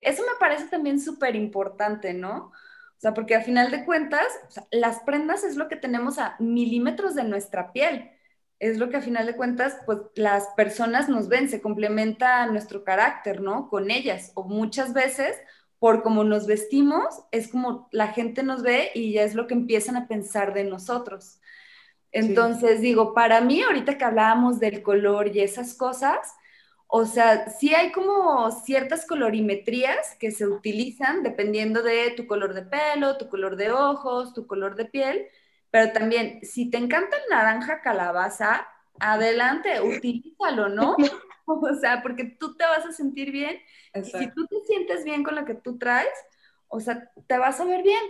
eso me parece también súper importante, ¿no? O sea, porque a final de cuentas, las prendas es lo que tenemos a milímetros de nuestra piel. Es lo que a final de cuentas, pues las personas nos ven, se complementa nuestro carácter, ¿no? Con ellas. O muchas veces, por cómo nos vestimos, es como la gente nos ve y ya es lo que empiezan a pensar de nosotros. Entonces, digo, para mí, ahorita que hablábamos del color y esas cosas, o sea, sí hay como ciertas colorimetrías que se utilizan dependiendo de tu color de pelo, tu color de ojos, tu color de piel, pero también si te encanta el naranja calabaza, adelante, utilízalo, ¿no? O sea, porque tú te vas a sentir bien. Y si tú te sientes bien con lo que tú traes, o sea, te vas a ver bien,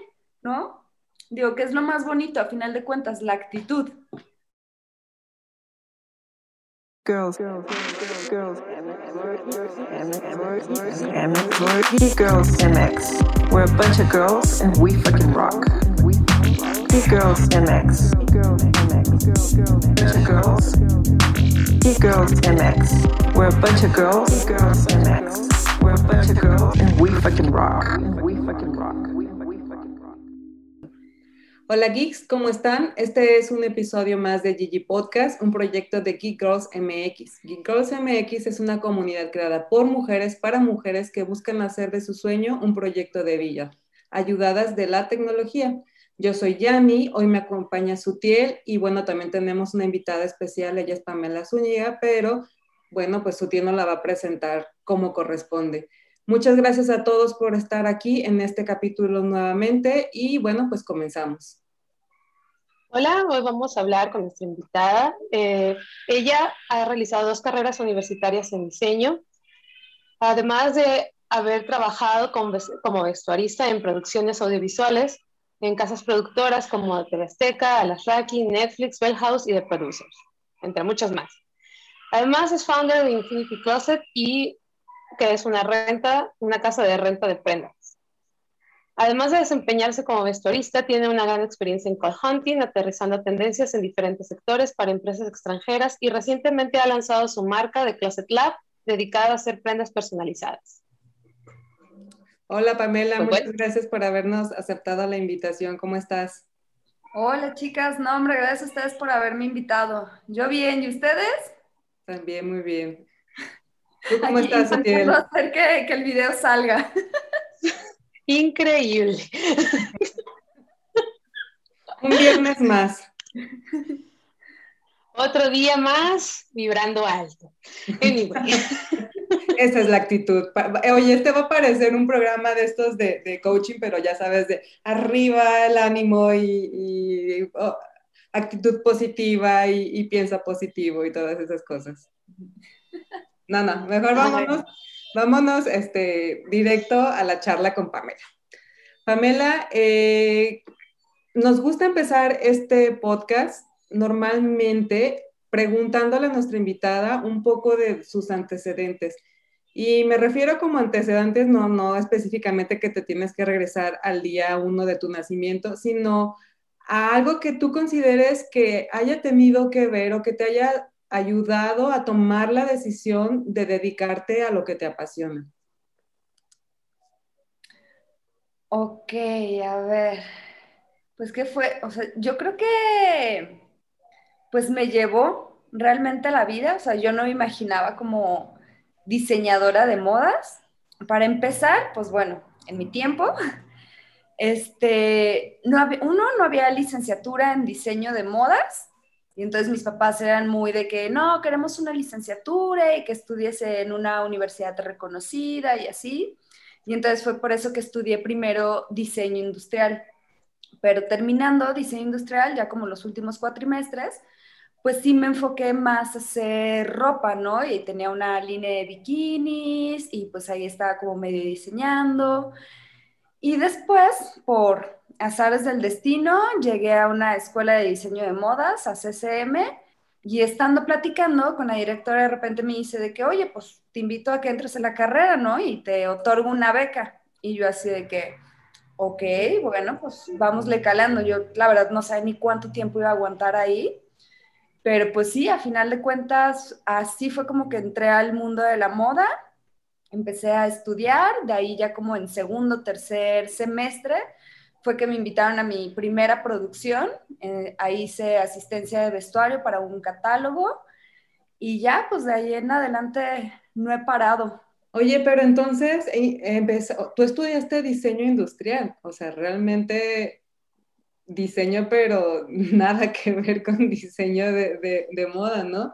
¿no? Digo que es lo más bonito, a final de cuentas, la actitud. Girls, girls, girls, girls, girls MX. We're a bunch of girls and we fucking rock. Geek Girls MX. Bunch of girls. Geek Girls MX. We're a bunch of girls. Girls MX. We're a bunch of girls and we fucking rock. And we fucking rock. Hola geeks, ¿cómo están? Este es un episodio más de Gigi Podcast, un proyecto de Geek Girls MX. Geek Girls MX es una comunidad creada por mujeres para mujeres que buscan hacer de su sueño un proyecto de vida, ayudadas de la tecnología. Yo soy Yami, hoy me acompaña Sutiel y bueno, también tenemos una invitada especial, ella es Pamela Zúñiga, pero bueno, pues Sutiel nos la va a presentar como corresponde. Muchas gracias a todos por estar aquí en este capítulo nuevamente y bueno, pues comenzamos. Hola, hoy vamos a hablar con nuestra invitada. Eh, ella ha realizado dos carreras universitarias en diseño, además de haber trabajado como, vestuarista en producciones audiovisuales en casas productoras como TV Azteca, Alasraki, Netflix, Bell House y The Producers, entre muchas más. Además es founder de Infinity Closet y que es una renta, una casa de renta de prendas. Además de desempeñarse como vestuarista, tiene una gran experiencia en call hunting, aterrizando tendencias en diferentes sectores para empresas extranjeras y recientemente ha lanzado su marca de Closet Lab, dedicada a hacer prendas personalizadas. Hola Pamela, pues muchas gracias por habernos aceptado la invitación. ¿Cómo estás? Hola chicas, no hombre, gracias a ustedes por haberme invitado. Yo bien, ¿y ustedes? También muy bien. ¿Tú cómo estás, Atiel? hacer que, que el video salga. Increíble. Un viernes más. Otro día más vibrando alto. Anyway. Esa es la actitud. Oye, este va a parecer un programa de estos de, de coaching, pero ya sabes, de arriba el ánimo y, oh, actitud positiva y, y piensa positivo y todas esas cosas. No, no, mejor vámonos, vámonos este, directo a la charla con Pamela. Pamela, eh, nos gusta empezar este podcast normalmente preguntándole a nuestra invitada un poco de sus antecedentes. Y me refiero como antecedentes, no, no específicamente que te tienes que regresar al día uno de tu nacimiento, sino a algo que tú consideres que haya tenido que ver o que te haya ayudado a tomar la decisión de dedicarte a lo que te apasiona? Ok, a ver, pues qué fue, o sea, yo creo que pues me llevó realmente a la vida, o sea, yo no me imaginaba como diseñadora de modas. Para empezar, pues bueno, en mi tiempo, este, uno, no había licenciatura en diseño de modas, y entonces mis papás eran muy de que no, queremos una licenciatura y que estudiese en una universidad reconocida y así. Y entonces fue por eso que estudié primero diseño industrial. Pero terminando diseño industrial, ya como los últimos cuatrimestres, pues sí me enfoqué más a hacer ropa, ¿no? Y tenía una línea de bikinis y pues ahí estaba como medio diseñando. Y después, por azares del destino, llegué a una escuela de diseño de modas, a CCM, y estando platicando con la directora, de repente me dice de que, oye, pues te invito a que entres en la carrera, ¿no? Y te otorgo una beca. Y yo así de que, ok, bueno, pues vámosle calando. Yo, la verdad, no sé ni cuánto tiempo iba a aguantar ahí. Pero pues sí, a final de cuentas, así fue como que entré al mundo de la moda empecé a estudiar, de ahí ya como en segundo, tercer semestre, fue que me invitaron a mi primera producción. Eh, ahí hice asistencia de vestuario para un catálogo y ya, pues de ahí en adelante no he parado. Oye, pero entonces empezó, tú estudiaste diseño industrial, o sea, realmente diseño, pero nada que ver con diseño de, de moda, ¿no?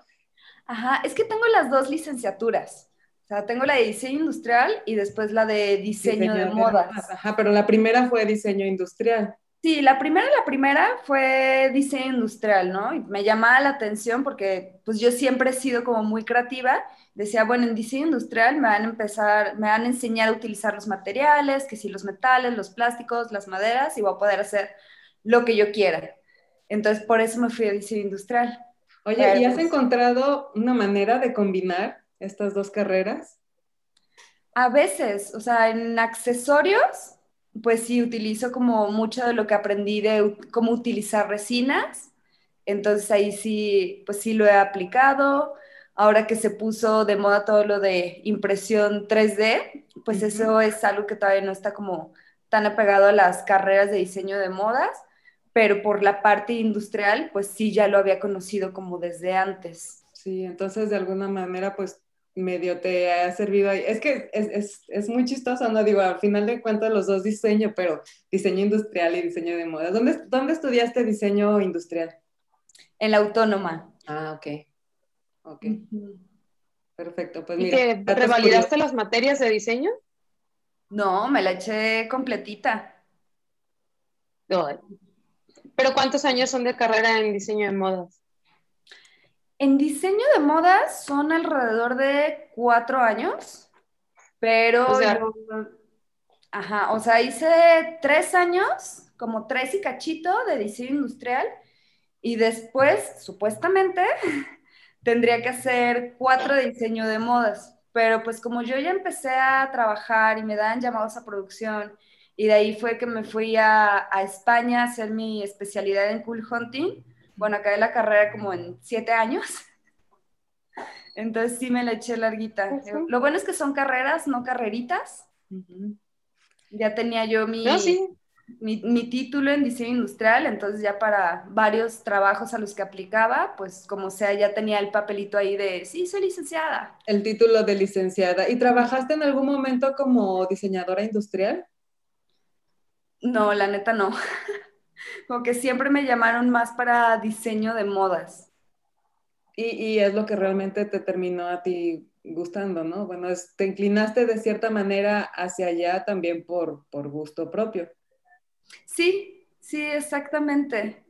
Ajá, es que tengo las dos licenciaturas. O sea, tengo la de diseño industrial y después la de diseño, de, modas. Ajá, pero la primera fue diseño industrial. Sí, la primera, la primera fue diseño industrial, ¿no? Y me llamaba la atención porque pues yo siempre he sido como muy creativa. Decía, bueno, en diseño industrial me van a empezar, me van a enseñar a utilizar los materiales, que si los metales, los plásticos, las maderas, y voy a poder hacer lo que yo quiera. Entonces, por eso me fui a diseño industrial. Oye, ¿y has pues encontrado una manera de combinar estas dos carreras? A veces, o sea, en accesorios, pues sí utilizo como mucho de lo que aprendí de cómo utilizar resinas. Entonces ahí sí, pues sí lo he aplicado. Ahora que se puso de moda todo lo de impresión 3D, pues eso es algo que todavía no está como tan apegado a las carreras de diseño de modas, pero por la parte industrial, pues sí ya lo había conocido como desde antes. Sí, entonces de alguna manera, pues medio te ha servido ahí. Es que es, muy chistoso, ¿no? Digo, al final de cuentas los dos diseño, pero diseño industrial y diseño de moda. ¿Dónde, dónde estudiaste diseño industrial? En la autónoma. Ah, ok. Ok. Perfecto, pues ¿Y mira. ¿Y revalidaste las materias de diseño? No, me la eché completita. ¿Pero cuántos años son de carrera en diseño de modas? En diseño de modas son alrededor de cuatro años, pero ajá, o sea, hice tres años, como tres y cachito de diseño industrial, y después, supuestamente, tendría que hacer cuatro de diseño de modas. Pero pues como yo ya empecé a trabajar y me dan llamados a producción, y de ahí fue que me fui a, a España a hacer mi especialidad en cool hunting, bueno, acabé la carrera como en siete años. Entonces sí me la eché larguita. Lo bueno es que son carreras, no carreritas. Ya tenía yo mi, mi, título en diseño industrial, entonces ya para varios trabajos a los que aplicaba, pues como sea, ya tenía el papelito ahí de, sí, soy licenciada. El título de licenciada. ¿Y trabajaste en algún momento como diseñadora industrial? No, la neta no. como que siempre me llamaron más para diseño de modas. Y, es lo que realmente te terminó a ti gustando, ¿no? Bueno, te inclinaste de cierta manera hacia allá también por, por gusto propio. Sí, sí, exactamente.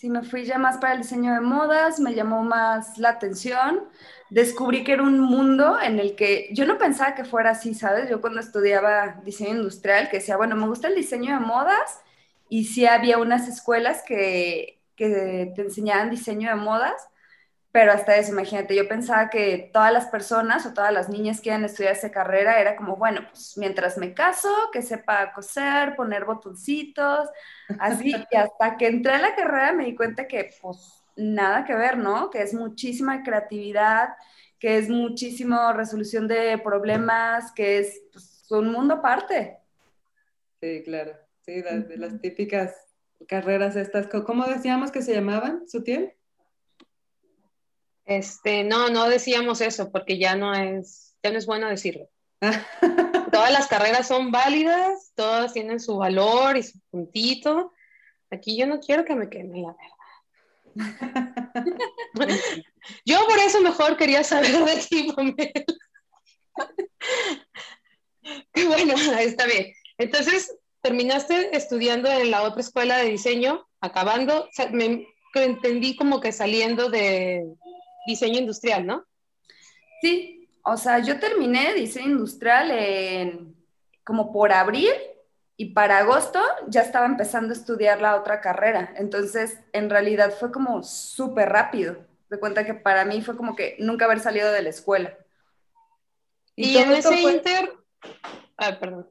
Sí, me fui ya más para el diseño de modas, me llamó más la atención. Descubrí que era un mundo en el que yo no pensaba que fuera así, ¿sabes? Yo cuando estudiaba diseño industrial, que decía, bueno, me gusta el diseño de modas, y sí había unas escuelas que, que te enseñaban diseño de modas, pero hasta eso, imagínate, yo pensaba que todas las personas o todas las niñas que iban a estudiar esa carrera era como, bueno, pues mientras me caso, que sepa coser, poner botoncitos, así, y hasta que entré a la carrera me di cuenta que pues nada que ver, ¿no? Que es muchísima creatividad, que es muchísima resolución de problemas, que es pues, un mundo aparte. Sí, claro. Sí, de, las típicas carreras estas, ¿cómo decíamos que se llamaban, Sutiel? Este, no, no decíamos eso porque ya no es, ya no es bueno decirlo. todas las carreras son válidas, todas tienen su valor y su puntito. Aquí yo no quiero que me queme la verdad. yo por eso mejor quería saber de ti, Pamela. bueno, está bien. Entonces, terminaste estudiando en la otra escuela de diseño, acabando, me entendí como que saliendo de diseño industrial, ¿no? Sí, o sea, yo terminé diseño industrial en, como por abril y para agosto ya estaba empezando a estudiar la otra carrera. Entonces, en realidad fue como súper rápido. De cuenta que para mí fue como que nunca haber salido de la escuela. Y, en ese inter... Ah, perdón.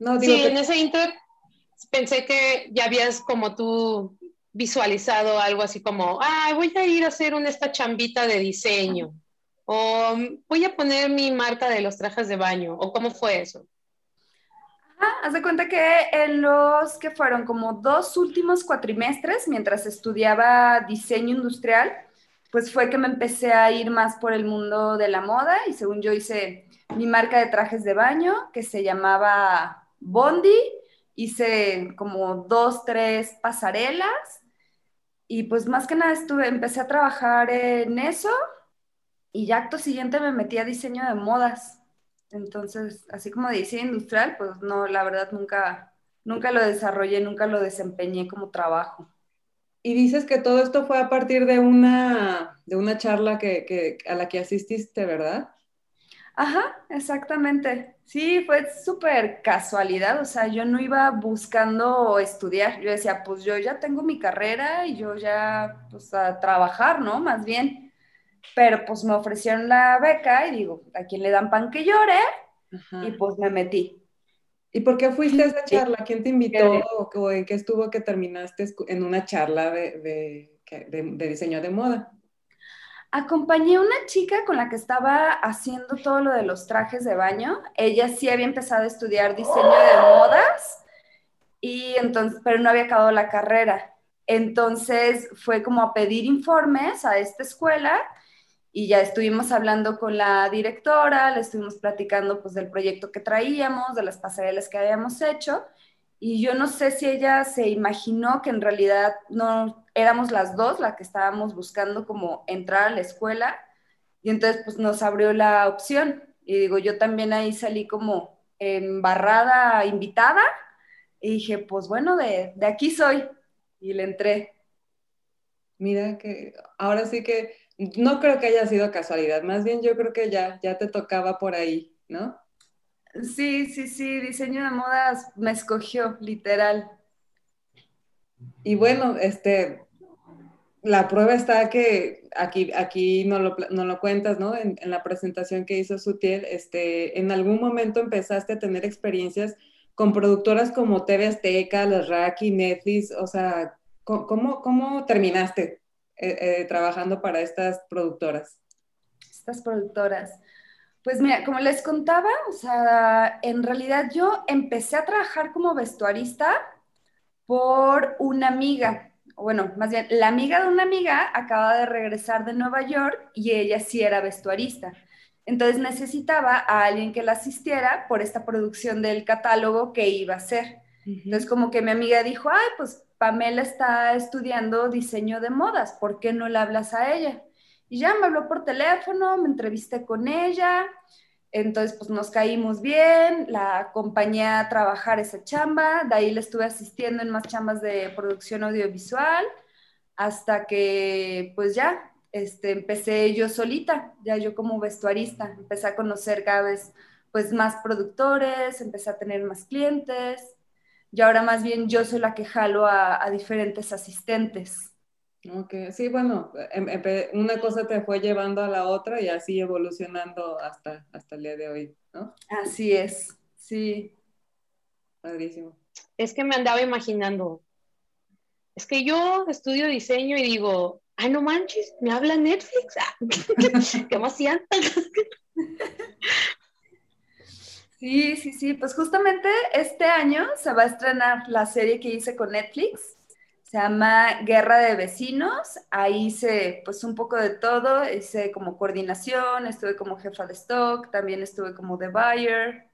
No, sí, en ese inter pensé que ya habías como tú visualizado algo así como, ah, voy a ir a hacer una, esta chambita de diseño o voy a poner mi marca de los trajes de baño, o cómo fue eso? Ah, haz de cuenta que en los que fueron como dos últimos cuatrimestres, mientras estudiaba diseño industrial, pues fue que me empecé a ir más por el mundo de la moda y según yo hice mi marca de trajes de baño que se llamaba Bondi, hice como dos, tres pasarelas y pues más que nada estuve, empecé a trabajar en eso y ya acto siguiente me metí a diseño de modas. Entonces, así como de diseño industrial, pues no, la verdad nunca, nunca lo desarrollé, nunca lo desempeñé como trabajo. Y dices que todo esto fue a partir de una, de una charla que, a la que asististe, ¿verdad? Ajá, exactamente. Sí, fue súper casualidad, o sea, yo no iba buscando estudiar, yo decía, pues yo ya tengo mi carrera y yo ya, pues a trabajar, ¿no? Más bien. Pero pues me ofrecieron la beca y digo, ¿a quién le dan pan que llore? Y pues me metí. ¿Y por qué fuiste a esa charla? ¿Quién te invitó o en qué estuvo que terminaste en una charla de, de, diseño de moda? Acompañé a una chica con la que estaba haciendo todo lo de los trajes de baño. Ella sí había empezado a estudiar diseño de modas, y entonces, pero no había acabado la carrera. Entonces fue como a pedir informes a esta escuela y ya estuvimos hablando con la directora, le estuvimos platicando pues del proyecto que traíamos, de las pasarelas que habíamos hecho y yo no sé si ella se imaginó que en realidad no éramos las dos las que estábamos buscando como entrar a la escuela y entonces pues nos abrió la opción y digo, yo también ahí salí como embarrada invitada y dije, pues bueno, de, de aquí soy y le entré. Mira que ahora sí que no creo que haya sido casualidad, más bien yo creo que ya, ya te tocaba por ahí, ¿no? Sí, sí, sí, diseño de modas me escogió, literal. Y bueno, este, la prueba está que aquí, aquí no, lo, no lo cuentas, ¿no? En, la presentación que hizo Sutiel, este, en algún momento empezaste a tener experiencias con productoras como TV Azteca, Las Raki, Netflix, o sea, ¿cómo, cómo terminaste? Eh, eh, trabajando para estas productoras? Estas productoras. Pues mira, como les contaba, o sea, en realidad yo empecé a trabajar como vestuarista por una amiga, bueno, más bien, la amiga de una amiga acaba de regresar de Nueva York y ella sí era vestuarista. Entonces necesitaba a alguien que la asistiera por esta producción del catálogo que iba a hacer. Entonces como que mi amiga dijo, ay, pues Pamela está estudiando diseño de modas, ¿por qué no le hablas a ella? Y ya me habló por teléfono, me entrevisté con ella, entonces pues nos caímos bien, la acompañé a trabajar esa chamba, de ahí le estuve asistiendo en más chambas de producción audiovisual, hasta que pues ya este, empecé yo solita, ya yo como vestuarista, empecé a conocer cada pues más productores, empecé a tener más clientes y ahora más bien yo soy la que jalo a, diferentes asistentes. Ok, sí, bueno, em, una cosa te fue llevando a la otra y así evolucionando hasta, hasta el día de hoy, ¿no? Así es, sí. Padrísimo. Es que me andaba imaginando, es que yo estudio diseño y digo, ay, no manches, me habla Netflix, ah, qué emoción. Sí, sí, sí, pues justamente este año se va a estrenar la serie que hice con Netflix. Se llama Guerra de Vecinos. Ahí hice pues un poco de todo. Hice como coordinación, estuve como jefa de stock, también estuve como de buyer.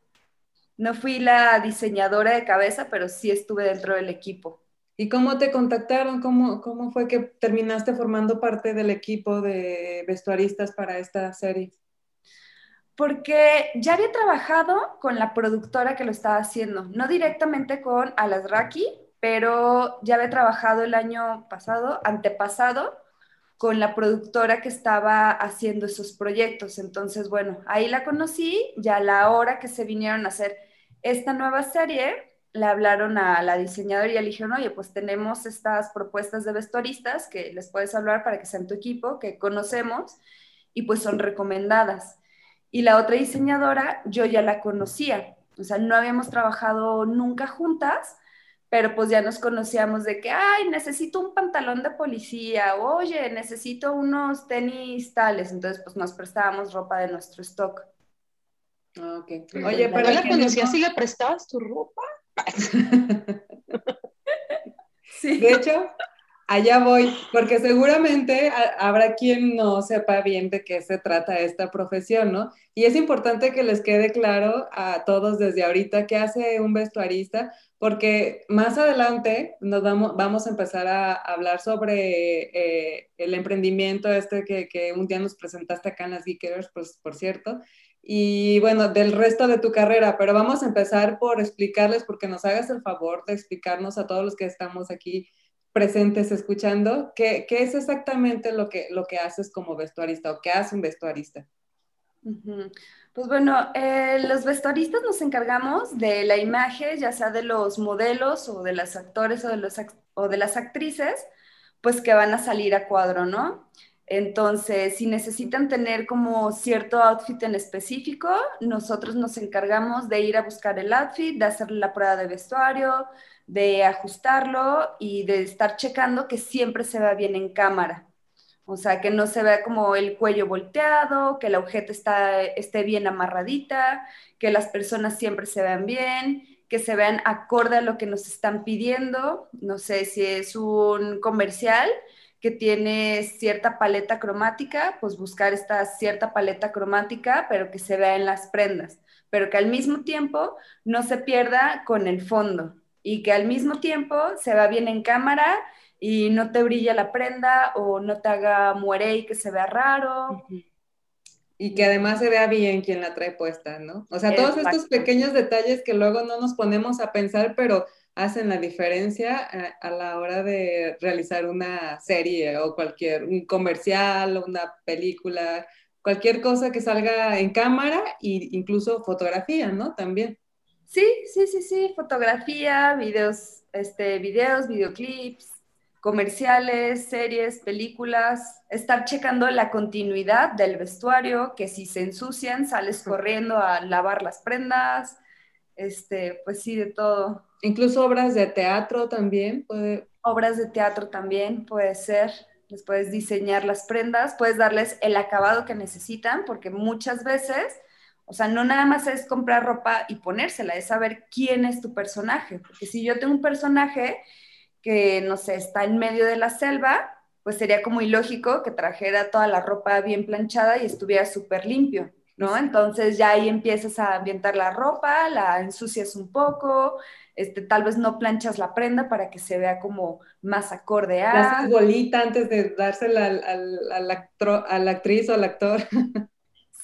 No fui la diseñadora de cabeza, pero sí estuve dentro del equipo. ¿Y cómo te contactaron? ¿Cómo, cómo fue que terminaste formando parte del equipo de vestuaristas para esta serie? porque ya había trabajado con la productora que lo estaba haciendo, no directamente con Alasraki, pero ya había trabajado el año pasado, antepasado, con la productora que estaba haciendo esos proyectos. Entonces, bueno, ahí la conocí, ya a la hora que se vinieron a hacer esta nueva serie, le hablaron a la diseñadora y le dijeron, oye, pues tenemos estas propuestas de vestuaristas que les puedes hablar para que sean tu equipo, que conocemos y pues son recomendadas. Y la otra diseñadora, yo ya la conocía, o sea, no habíamos trabajado nunca juntas, pero pues ya nos conocíamos de que, ay, necesito un pantalón de policía, oye, necesito unos tenis tales, entonces pues nos prestábamos ropa de nuestro stock. Ah, ok. Oye, pero la conocías y le prestabas tu ropa. sí. De hecho, allá voy, porque seguramente habrá quien no sepa bien de qué se trata esta profesión, ¿no? Y es importante que les quede claro a todos desde ahorita qué hace un vestuarista, porque más adelante nos vamos, vamos a empezar a hablar sobre eh, el emprendimiento este que, que, un día nos presentaste acá en las Geekers, pues, por cierto, y bueno, del resto de tu carrera, pero vamos a empezar por explicarles, porque nos hagas el favor de explicarnos a todos los que estamos aquí presentes escuchando, ¿qué, qué es exactamente lo que, lo que haces como vestuarista o qué hace un vestuarista? Pues bueno, eh, los vestuaristas nos encargamos de la imagen, ya sea de los modelos o de los actores o de, los, o de las actrices, pues que van a salir a cuadro, ¿no? Entonces, si necesitan tener como cierto outfit en específico, nosotros nos encargamos de ir a buscar el outfit, de hacerle la prueba de vestuario, de ajustarlo y de estar checando que siempre se vea bien en cámara. O sea, que no se vea como el cuello volteado, que la objeto está, esté bien amarradita, que las personas siempre se vean bien, que se vean acorde a lo que nos están pidiendo. No sé si es un comercial que tiene cierta paleta cromática, pues buscar esta cierta paleta cromática, pero que se vea en las prendas, pero que al mismo tiempo no se pierda con el fondo y que al mismo tiempo se va bien en cámara y no te brilla la prenda o no te haga muere y que se vea raro. Y que además se vea bien quien la trae puesta, ¿no? O sea, todos estos pequeños detalles que luego no nos ponemos a pensar, pero hacen la diferencia eh, a, la hora de realizar una serie o cualquier, un comercial, una película, cualquier cosa que salga en cámara e incluso fotografía, ¿no? También. Sí, sí, sí, sí, fotografía, videos, este, videos, videoclips, comerciales, series, películas, estar checando la continuidad del vestuario, que si se ensucian, sales corriendo a lavar las prendas, este, pues sí, de todo. Incluso obras de teatro también puede. Obras de teatro también puede ser. Les puedes diseñar las prendas, puedes darles el acabado que necesitan, porque muchas veces o sea, no nada más es comprar ropa y ponérsela, es saber quién es tu personaje. Porque si yo tengo un personaje que, no sé, está en medio de la selva, pues sería como ilógico que trajera toda la ropa bien planchada y estuviera súper limpio, ¿no? Entonces ya ahí empiezas a ambientar la ropa, la ensucias un poco, este, tal vez no planchas la prenda para que se vea como más acorde a... La bolita antes de dársela al, al, a la actriz o al actor.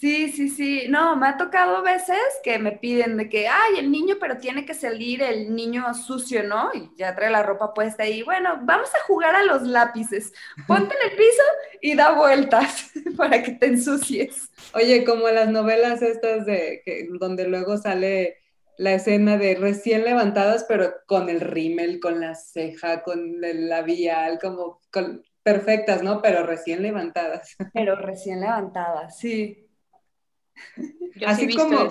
Sí, sí, sí. No, me ha tocado veces que me piden de que, ay, el niño, pero tiene que salir el niño sucio, ¿no? Y ya trae la ropa puesta ahí. Bueno, vamos a jugar a los lápices. Ponte en el piso y da vueltas para que te ensucies. Oye, como las novelas estas de que, donde luego sale la escena de recién levantadas, pero con el rímel, con la ceja, con el labial, como perfectas, ¿no? Pero recién levantadas. Pero recién levantadas, sí así como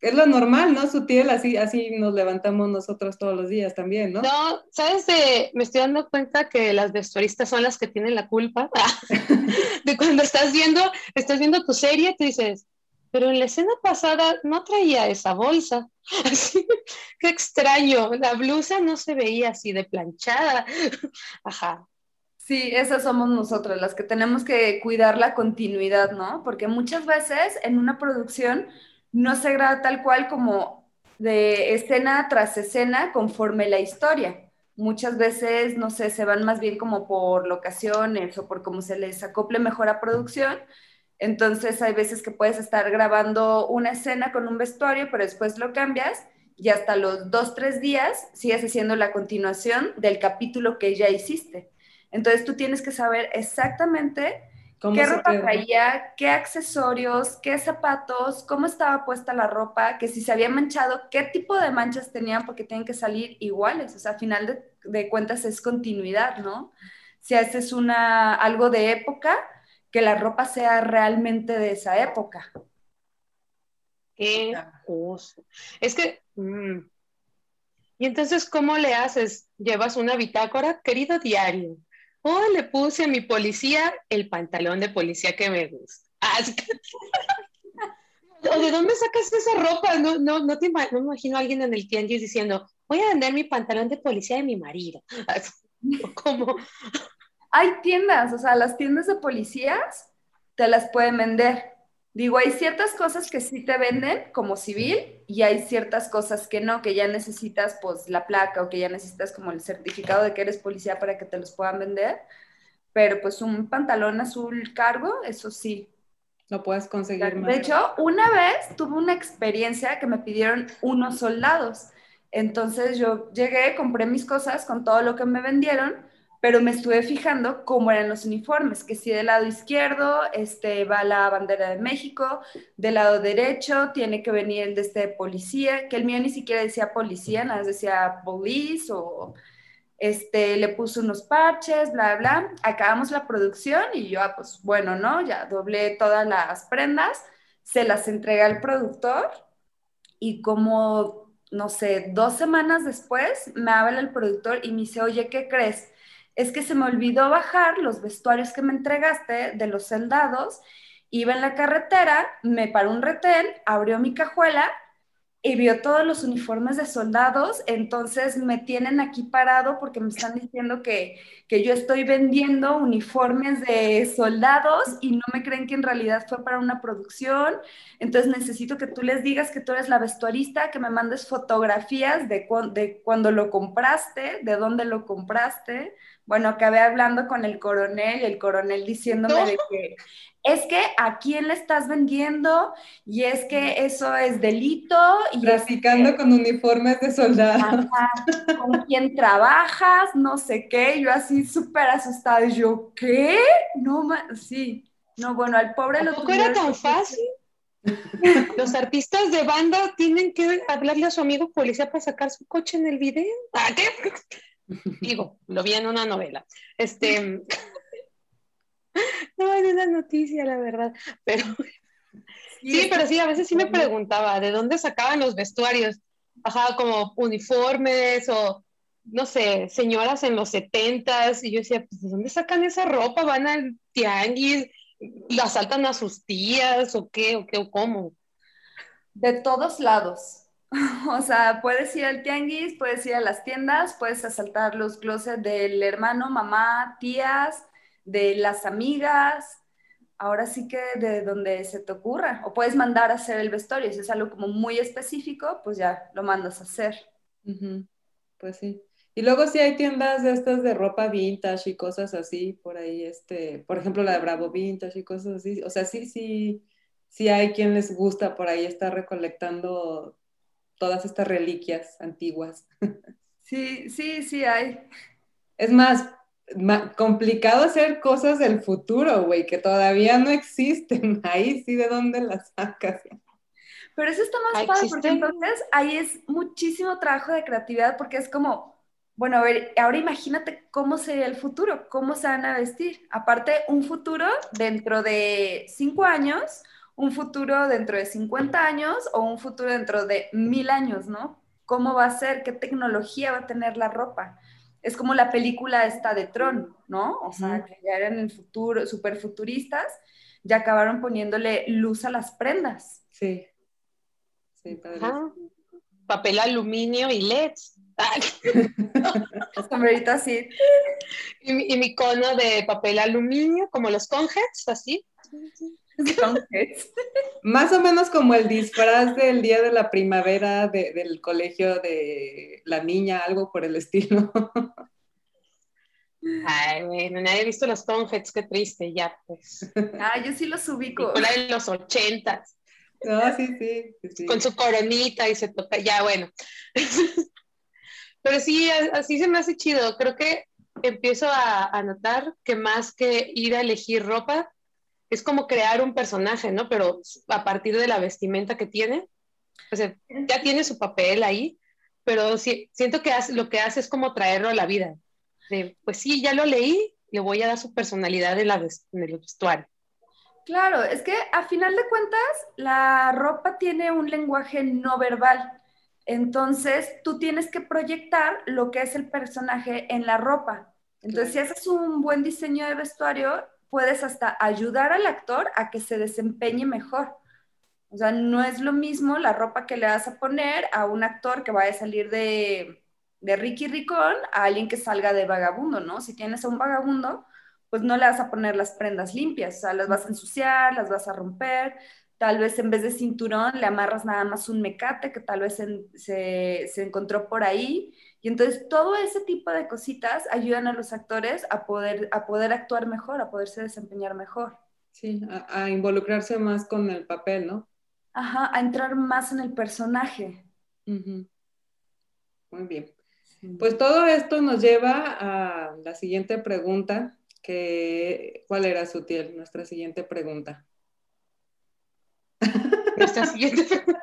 es lo normal, ¿no? Sutil, así, así nos levantamos nosotros todos los días también, ¿no? No, ¿sabes? me estoy dando cuenta que las vestuaristas son las que tienen la culpa de cuando estás viendo, estás viendo tu serie, te dices, pero en la escena pasada no traía esa bolsa. Así, qué extraño, la blusa no se veía así de planchada. Ajá. Sí, esas somos nosotras, las que tenemos que cuidar la continuidad, ¿no? Porque muchas veces en una producción no se graba tal cual como de escena tras escena conforme la historia. Muchas veces, no sé, se van más bien como por locaciones o por cómo se les acople mejor a producción. Entonces hay veces que puedes estar grabando una escena con un vestuario, pero después lo cambias y hasta los dos, tres días sigues haciendo la continuación del capítulo que ya hiciste. Entonces tú tienes que saber exactamente qué ropa traía, qué accesorios, qué zapatos, cómo estaba puesta la ropa, que si se había manchado, qué tipo de manchas tenían, porque tienen que salir iguales. O sea, a final de, cuentas es continuidad, ¿no? Si haces una, algo de época, que la ropa sea realmente de esa época. Qué Es que mm, Y entonces, ¿cómo le haces? Llevas una bitácora, querido diario. O le puse a mi policía el pantalón de policía que me gusta. ¿O de dónde sacas esa ropa? No, no, no, te no me imagino a alguien en el tianguis diciendo, voy a vender mi pantalón de policía de mi marido. ¿Cómo? Hay tiendas, o sea, las tiendas de policías te las pueden vender. Digo, hay ciertas cosas que sí te venden como civil y hay ciertas cosas que no, que ya necesitas pues la placa o que ya necesitas como el certificado de que eres policía para que te los puedan vender. Pero pues un pantalón azul cargo, eso sí. Lo puedes conseguir más. De hecho, una vez tuve una experiencia que me pidieron unos soldados. Entonces yo llegué, compré mis cosas con todo lo que me vendieron pero me estuve fijando cómo eran los uniformes, que si del lado izquierdo este, va la bandera de México, del lado derecho tiene que venir el de este policía, que el mío ni siquiera decía policía, nada más decía police o este, le puso unos parches, bla, bla. Acabamos la producción y yo, ah, pues bueno, ¿no? Ya doblé todas las prendas, se las entregué al productor y como, no sé, dos semanas después me habla el productor y me dice, oye, ¿qué crees? Es que se me olvidó bajar los vestuarios que me entregaste de los soldados, iba en la carretera, me paró un retén, abrió mi cajuela y vio todos los uniformes de soldados, entonces me tienen aquí parado porque me están diciendo que, que, yo estoy vendiendo uniformes de soldados y no me creen que en realidad fue para una producción, entonces necesito que tú les digas que tú eres la vestuarista, que me mandes fotografías de, de cuando lo compraste, de dónde lo compraste. Bueno, acabé hablando con el coronel y el coronel diciéndome de que es que a quién le estás vendiendo y es que eso es delito. Y Traficando con uniformes de soldado. con quién trabajas, no sé qué. Yo así súper asustada. Y yo, ¿qué? No, sí. No, bueno, al pobre lo ¿Tampoco era tan fácil? Los artistas de banda tienen que hablarle a su amigo policía para sacar su coche en el video. ¿A qué? Digo, lo vi en una novela. Este. No, es una noticia, la verdad. Pero. Sí, pero sí, a veces sí me preguntaba de dónde sacaban los vestuarios. Bajaba como uniformes o, no sé, señoras en los setentas. Y yo decía, pues, ¿de dónde sacan esa ropa? ¿Van al tianguis? ¿La asaltan a sus tías? ¿O qué? ¿O qué? ¿O cómo? De todos lados. O sea, puedes ir al tianguis, puedes ir a las tiendas, puedes asaltar los closets del hermano, mamá, tías, de las amigas, ahora sí que de donde se te ocurra. O puedes mandar a hacer el vestuario, si es algo como muy específico, pues ya lo mandas a hacer. Pues sí. Y luego sí hay tiendas de estas de ropa vintage y cosas así, por ahí, este, por ejemplo, la de Bravo Vintage y cosas así. O sea, sí, sí, sí hay quien les gusta por ahí estar recolectando todas estas reliquias antiguas. Sí, sí, sí hay. Es más, complicado hacer cosas del futuro, güey, que todavía no existen. Ahí sí, ¿de dónde las sacas? Pero eso está más padre porque entonces ahí es muchísimo trabajo de creatividad porque es como, bueno, a ver, ahora imagínate cómo sería el futuro, cómo se van a vestir. Aparte, un futuro dentro de cinco años, un futuro dentro de 50 años o un futuro dentro de mil años, ¿no? ¿Cómo va a ser? ¿Qué tecnología va a tener la ropa? Es como la película esta de Tron, ¿no? O sea, que ya eran el futuro, súper futuristas, ya acabaron poniéndole luz a las prendas. Sí. Sí, Papel aluminio y LEDs. Sombrerito así. Y, y, mi cono de papel aluminio, como los conjets, así. Más o menos como el disfraz del día de la primavera del colegio de la niña, algo por el estilo. Ay, bueno, nadie ha visto los Tonheads, qué triste, ya pues. Ah, yo sí los ubico. La de los ochentas. No, sí, sí, Con su coronita y se toca, ya bueno. Pero sí, así se me hace chido. Creo que empiezo a, a notar que más que ir a elegir ropa, es como crear un personaje, ¿no? Pero a partir de la vestimenta que tiene, o sea, ya tiene su papel ahí, pero sí, siento que lo que hace es como traerlo a la vida. pues sí, ya lo leí, le voy a dar su personalidad en, la, en el vestuario. Claro, es que a final de cuentas la ropa tiene un lenguaje no verbal. Entonces, tú tienes que proyectar lo que es el personaje en la ropa. Entonces, si haces un buen diseño de vestuario, puedes hasta ayudar al actor a que se desempeñe mejor. O sea, no es lo mismo la ropa que le vas a poner a un actor que vaya a salir de, de Ricky Ricón a alguien que salga de vagabundo, ¿no? Si tienes a un vagabundo, pues no le vas a poner las prendas limpias, o sea, las vas a ensuciar, las vas a romper, tal vez en vez de cinturón le amarras nada más un mecate que tal vez se, se, encontró por ahí. Y entonces todo ese tipo de cositas ayudan a los actores a poder, a poder actuar mejor, a poderse desempeñar mejor. Sí, a, involucrarse más con el papel, ¿no? Ajá, a entrar más en el personaje. Muy bien. Pues todo esto nos lleva a la siguiente pregunta, que, ¿cuál era, Sutil? Nuestra siguiente pregunta. Nuestra siguiente pregunta.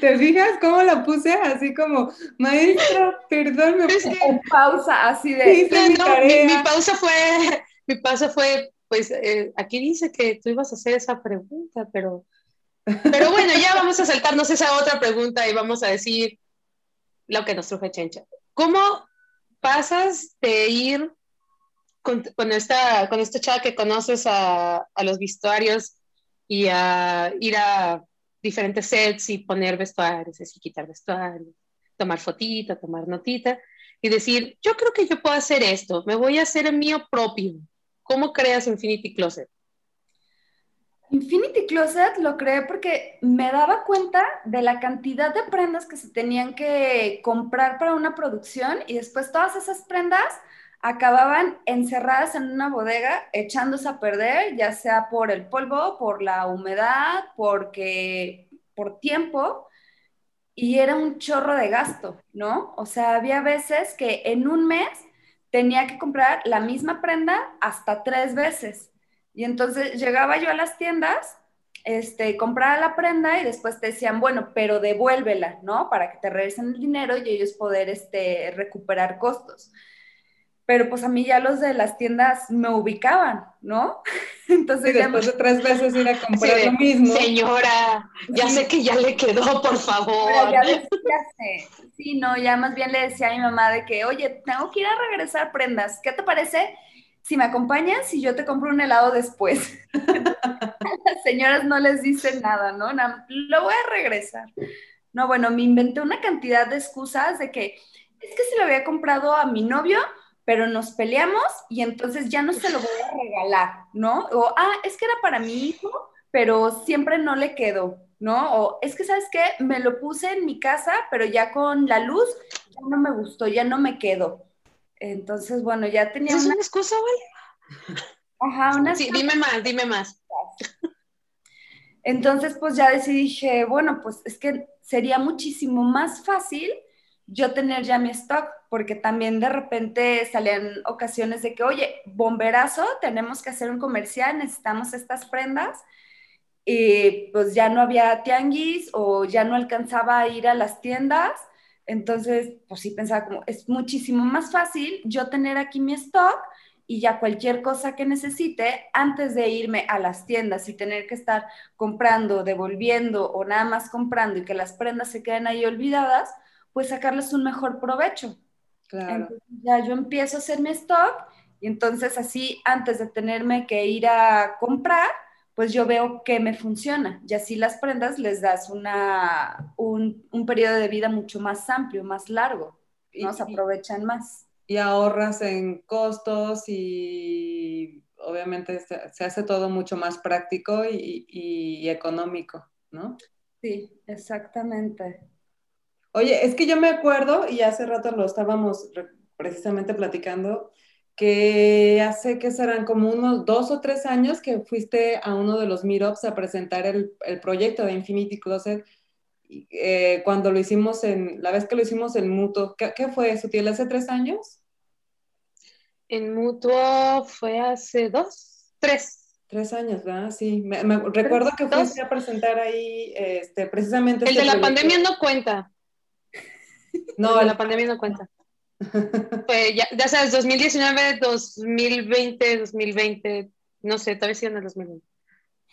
¿Te fijas cómo la puse así como, maestra, perdón, me puse en pausa, así de... mi, pausa fue, mi pausa fue, pues eh, aquí dice que tú ibas a hacer esa pregunta, pero... Pero bueno, ya vamos a saltarnos esa otra pregunta y vamos a decir lo que nos truje Chencha. ¿Cómo pasas de ir con, esta, con esta chava que conoces a, a los vestuarios y a ir a diferentes sets y poner vestuarios, y quitar vestuarios, tomar fotita, tomar notita y decir, yo creo que yo puedo hacer esto, me voy a hacer el mío propio. ¿Cómo creas Infinity Closet? Infinity Closet lo creé porque me daba cuenta de la cantidad de prendas que se tenían que comprar para una producción y después todas esas prendas acababan encerradas en una bodega echándose a perder, ya sea por el polvo, por la humedad, porque por tiempo, y era un chorro de gasto, ¿no? O sea, había veces que en un mes tenía que comprar la misma prenda hasta tres veces. Y entonces llegaba yo a las tiendas, este, compraba la prenda y después te decían, bueno, pero devuélvela, ¿no? Para que te regresen el dinero y ellos poder este, recuperar costos pero pues a mí ya los de las tiendas me ubicaban, ¿no? Entonces y después de tres veces ir a comprar lo mismo. Señora, ya sé que ya le quedó, por favor. ya, ya sé. Sí, no, ya más bien le decía a mi mamá de que, oye, tengo que ir a regresar prendas. ¿Qué te parece si me acompañas y yo te compro un helado después? las señoras no les dicen nada, ¿no? lo voy a regresar. No, bueno, me inventé una cantidad de excusas de que es que se lo había comprado a mi novio pero nos peleamos y entonces ya no se lo voy a regalar, ¿no? O, ah, es que era para mi hijo, pero siempre no le quedó, ¿no? O es que, ¿sabes qué? Me lo puse en mi casa, pero ya con la luz ya no me gustó, ya no me quedó. Entonces, bueno, ya tenía... ¿Es una, excusa, vale? Ajá, una... Sí, dime más, dime más. Entonces, pues ya decidí, dije, bueno, pues es que sería muchísimo más fácil yo tener ya mi stock, porque también de repente salían ocasiones de que, oye, bomberazo, tenemos que hacer un comercial, necesitamos estas prendas, y pues ya no había tianguis o ya no alcanzaba a ir a las tiendas, entonces, pues sí pensaba como, es muchísimo más fácil yo tener aquí mi stock y ya cualquier cosa que necesite, antes de irme a las tiendas y tener que estar comprando, devolviendo o nada más comprando y que las prendas se queden ahí olvidadas, pues sacarles un mejor provecho. Claro. ya yo empiezo a hacer mi stock y entonces así antes de tenerme que ir a comprar, pues yo veo que me funciona y así las prendas les das una, un, un periodo de vida mucho más amplio, más largo, ¿no? se aprovechan más. Y ahorras en costos y obviamente se, hace todo mucho más práctico y, y económico, ¿no? Sí, exactamente. Oye, es que yo me acuerdo, y hace rato lo estábamos precisamente platicando, que hace que serán como unos dos o tres años que fuiste a uno de los meetups a presentar el, proyecto de Infinity Closet. Eh, cuando lo hicimos en, la vez que lo hicimos en Mutuo, ¿qué, fue eso? ¿Tiene hace tres años? En Mutuo fue hace dos, tres. Tres años, ¿verdad? Sí, me, recuerdo que fuiste a presentar ahí este, precisamente. El este de la pandemia no cuenta. No, la pandemia no cuenta. Pues ya, ya sabes, 2019, 2020, 2020, no sé, tal vez sí en el 2020.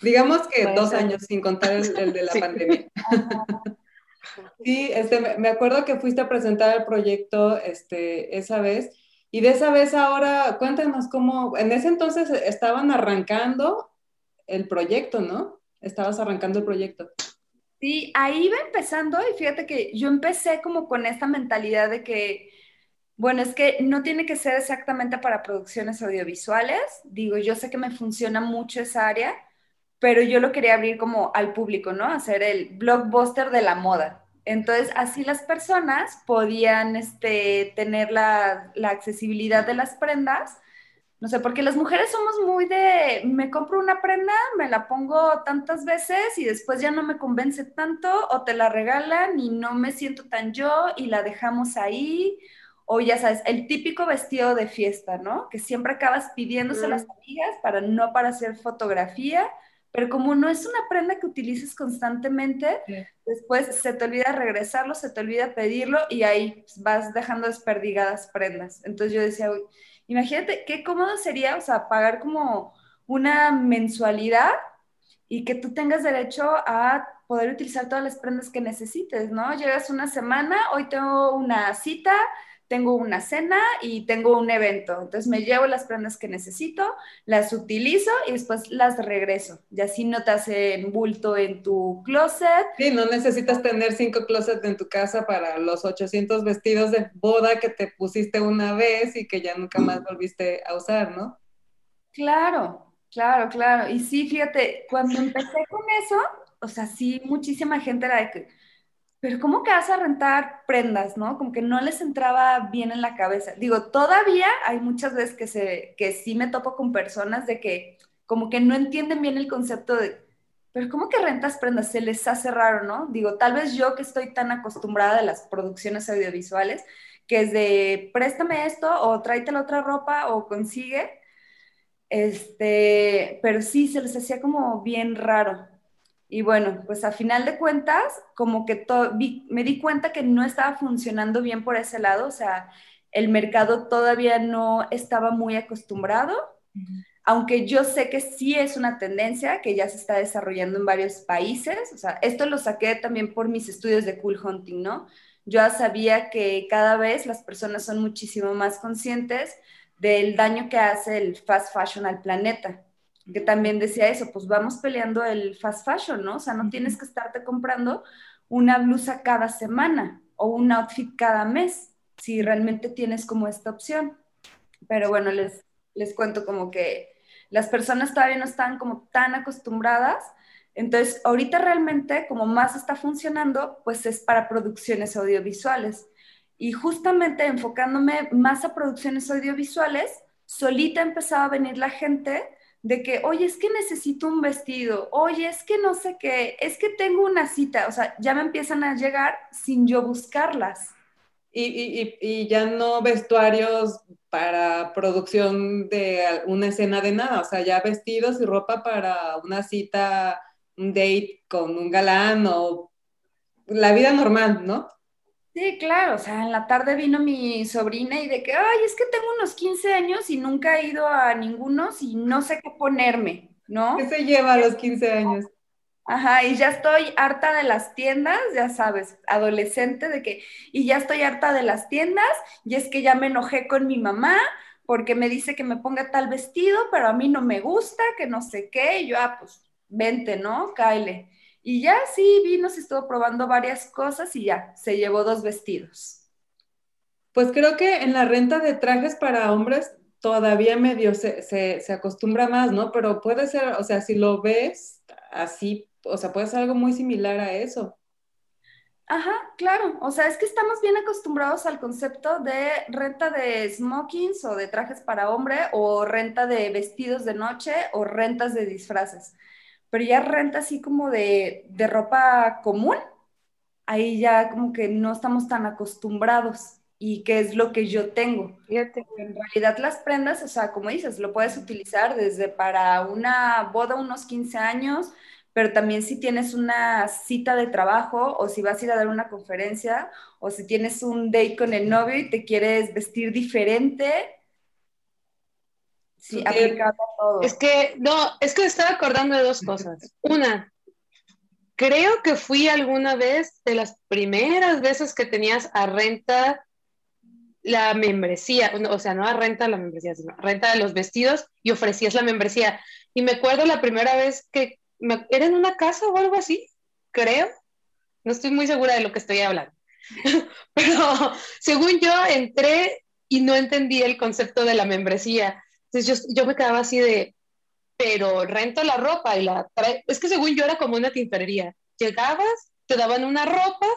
Digamos que dos años sin contar el, de la pandemia. Sí, este, me acuerdo que fuiste a presentar el proyecto este, esa vez y de esa vez ahora, cuéntanos cómo, en ese entonces estaban arrancando el proyecto, ¿no? Estabas arrancando el proyecto. Sí, ahí iba empezando y fíjate que yo empecé como con esta mentalidad de que, bueno, es que no tiene que ser exactamente para producciones audiovisuales. Digo, yo sé que me funciona mucho esa área, pero yo lo quería abrir como al público, ¿no? Hacer el blockbuster de la moda. Entonces, así las personas podían este, tener la, la, accesibilidad de las prendas. No sé, porque las mujeres somos muy de, me compro una prenda, me la pongo tantas veces y después ya no me convence tanto o te la regalan y no me siento tan yo y la dejamos ahí. O ya sabes, el típico vestido de fiesta, ¿no? Que siempre acabas pidiéndose a las amigas para no para hacer fotografía pero como no es una prenda que utilices constantemente, después se te olvida regresarlo, se te olvida pedirlo y ahí vas dejando desperdigadas prendas. Entonces yo decía, imagínate qué cómodo sería, o sea, pagar como una mensualidad y que tú tengas derecho a poder utilizar todas las prendas que necesites, ¿no? Llegas una semana, hoy tengo una cita, tengo una cena y tengo un evento. Entonces me llevo las prendas que necesito, las utilizo y después las regreso. Y así no te hacen bulto en tu closet. Sí, no necesitas tener cinco closets en tu casa para los 800 vestidos de boda que te pusiste una vez y que ya nunca más volviste a usar, ¿no? Claro, claro, claro. Y sí, fíjate, cuando empecé con eso, o sea, sí, muchísima gente era de que pero ¿cómo que vas a rentar prendas, no? Como que no les entraba bien en la cabeza. Digo, todavía hay muchas veces que, se, que sí me topo con personas de que como que no entienden bien el concepto de, pero ¿cómo que rentas prendas? Se les hace raro, ¿no? Digo, tal vez yo que estoy tan acostumbrada a las producciones audiovisuales, que es de préstame esto o tráete la otra ropa o consigue, este, pero sí se les hacía como bien raro. Y bueno, pues a final de cuentas, como que me di cuenta que no estaba funcionando bien por ese lado, o sea, el mercado todavía no estaba muy acostumbrado, aunque yo sé que sí es una tendencia que ya se está desarrollando en varios países, o sea, esto lo saqué también por mis estudios de cool hunting, ¿no? Yo ya sabía que cada vez las personas son muchísimo más conscientes del daño que hace el fast fashion al planeta que también decía eso, pues vamos peleando el fast fashion, ¿no? O sea, no tienes que estarte comprando una blusa cada semana o un outfit cada mes, si realmente tienes como esta opción. Pero bueno, les, les cuento como que las personas todavía no están como tan acostumbradas. Entonces, ahorita realmente como más está funcionando, pues es para producciones audiovisuales. Y justamente enfocándome más a producciones audiovisuales, solita empezaba a venir la gente de que, oye, es que necesito un vestido, oye, es que no sé qué, es que tengo una cita, o sea, ya me empiezan a llegar sin yo buscarlas. Y, ya no vestuarios para producción de una escena de nada, o sea, ya vestidos y ropa para una cita, un date con un galán o la vida normal, ¿no? Sí, claro, o sea, en la tarde vino mi sobrina y de que, ay, es que tengo unos 15 años y nunca he ido a ninguno y no sé qué ponerme, ¿no? ¿Qué se lleva a los 15 años? Ajá, y ya estoy harta de las tiendas, ya sabes, adolescente, de que, y ya estoy harta de las tiendas, y es que ya me enojé con mi mamá porque me dice que me ponga tal vestido, pero a mí no me gusta, que no sé qué, y yo, ah, pues, vente, ¿no? Kyle. Y ya sí, vino, se estuvo probando varias cosas y ya, se llevó dos vestidos. Pues creo que en la renta de trajes para hombres todavía medio se, se, acostumbra más, ¿no? Pero puede ser, o sea, si lo ves así, o sea, puede ser algo muy similar a eso. Ajá, claro. O sea, es que estamos bien acostumbrados al concepto de renta de smokings o de trajes para hombre o renta de vestidos de noche o rentas de disfraces pero ya renta así como de, ropa común, ahí ya como que no estamos tan acostumbrados y qué es lo que yo tengo. En realidad las prendas, o sea, como dices, lo puedes utilizar desde para una boda unos 15 años, pero también si tienes una cita de trabajo o si vas a ir a dar una conferencia o si tienes un date con el novio y te quieres vestir diferente, Sí, aplicado todo. Es que, no, es que estaba acordando de dos cosas. Una, creo que fui alguna vez de las primeras veces que tenías a renta la membresía, o sea, no a renta la membresía, sino a renta de los vestidos y ofrecías la membresía. Y me acuerdo la primera vez que era en una casa o algo así, creo. No estoy muy segura de lo que estoy hablando. Pero según yo entré y no entendí el concepto de la membresía. Entonces yo, yo me quedaba así de, pero rento la ropa y la trae. Es que según yo era como una tintorería. Llegabas, te daban una ropa,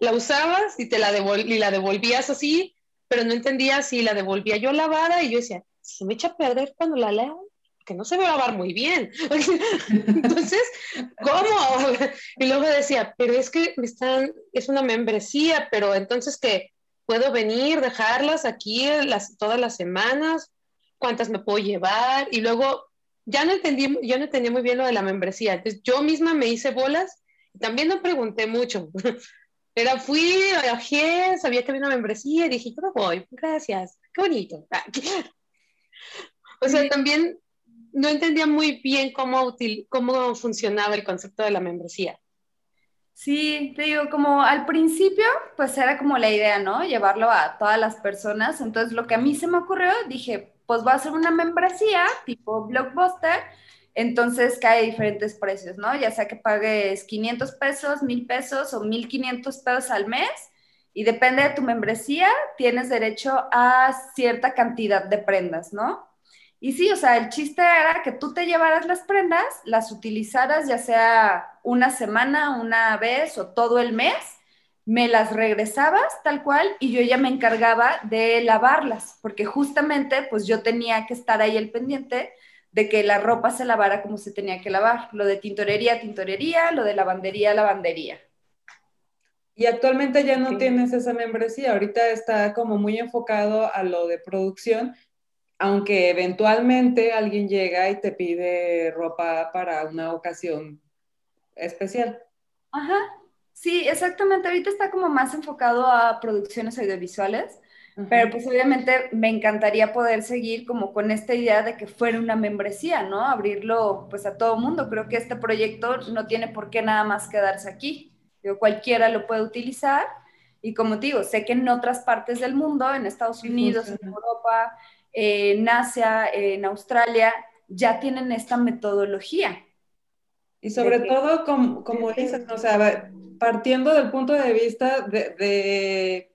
la usabas y te la, y la devolvías así, pero no entendía si la devolvía yo lavada y yo decía, se me echa a perder cuando la leo, que no se va a lavar muy bien. Entonces, ¿cómo? Y luego decía, pero es que me están, es una membresía, pero entonces que puedo venir, dejarlas aquí todas las semanas, cuántas me puedo llevar, y luego ya no entendí, yo no entendí muy bien lo de la membresía. Entonces yo misma me hice bolas y también no pregunté mucho. Era, fui, viajé, sabía que había una membresía y dije, yo me voy, gracias, qué bonito. O sea, también no entendía muy bien cómo, cómo funcionaba el concepto de la membresía. Sí, te digo, como al principio, pues era como la idea, ¿no? Llevarlo a todas las personas. Entonces, lo que a mí se me ocurrió, dije, pues va a ser una membresía tipo Blockbuster, entonces cae diferentes precios, ¿no? Ya sea que pagues 500 pesos, 1000 pesos o 1500 pesos al mes y depende de tu membresía, tienes derecho a cierta cantidad de prendas, ¿no? Y sí, o sea, el chiste era que tú te llevaras las prendas, las utilizaras ya sea una semana, una vez o todo el mes me las regresabas tal cual y yo ya me encargaba de lavarlas, porque justamente pues yo tenía que estar ahí el pendiente de que la ropa se lavara como se tenía que lavar, lo de tintorería, tintorería, lo de lavandería, lavandería. Y actualmente ya no tienes esa membresía, ahorita está como muy enfocado a lo de producción, aunque eventualmente alguien llega y te pide ropa para una ocasión especial. Ajá, Sí, exactamente. Ahorita está como más enfocado a producciones audiovisuales, pero pues obviamente me encantaría poder seguir como con esta idea de que fuera una membresía, ¿no? Abrirlo pues a todo mundo. Creo que este proyecto no tiene por qué nada más quedarse aquí. Yo, cualquiera lo puede utilizar. Y como te digo, sé que en otras partes del mundo, en Estados Unidos, en Europa, en Asia, en Australia, ya tienen esta metodología. Y sobre todo, como, como dices, o sea, partiendo del punto de vista de,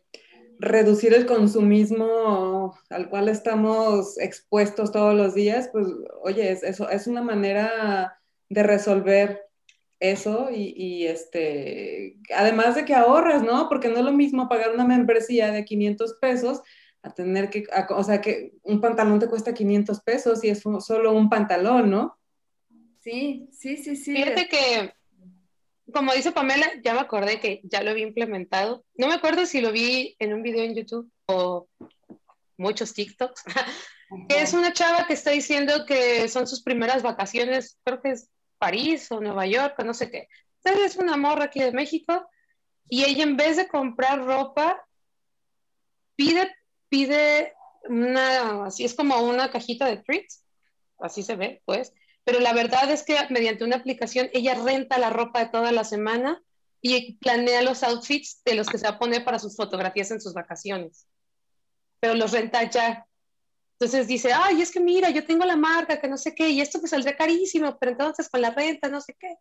reducir el consumismo al cual estamos expuestos todos los días, pues oye, es, eso es una manera de resolver eso y, este, además de que ahorras, ¿no? Porque no es lo mismo pagar una membresía de 500 pesos a tener que, o sea, que un pantalón te cuesta 500 pesos y es solo un pantalón, ¿no? Sí, sí, sí, sí. Fíjate que como dice Pamela, ya me acordé que ya lo había implementado. No me acuerdo si lo vi en un video en YouTube o muchos TikToks. que es una chava que está diciendo que son sus primeras vacaciones, creo que es París o Nueva York o no sé qué. Entonces es una morra aquí de México y ella en vez de comprar ropa, pide, pide una, así es como una cajita de treats, así se ve, pues, pero la verdad es que mediante una aplicación ella renta la ropa de toda la semana y planea los outfits de los que se va a poner para sus fotografías en sus vacaciones. Pero los renta ya. Entonces dice, ay, es que mira, yo tengo la marca, que no sé qué, y esto pues saldrá carísimo, pero entonces con la renta, no sé qué.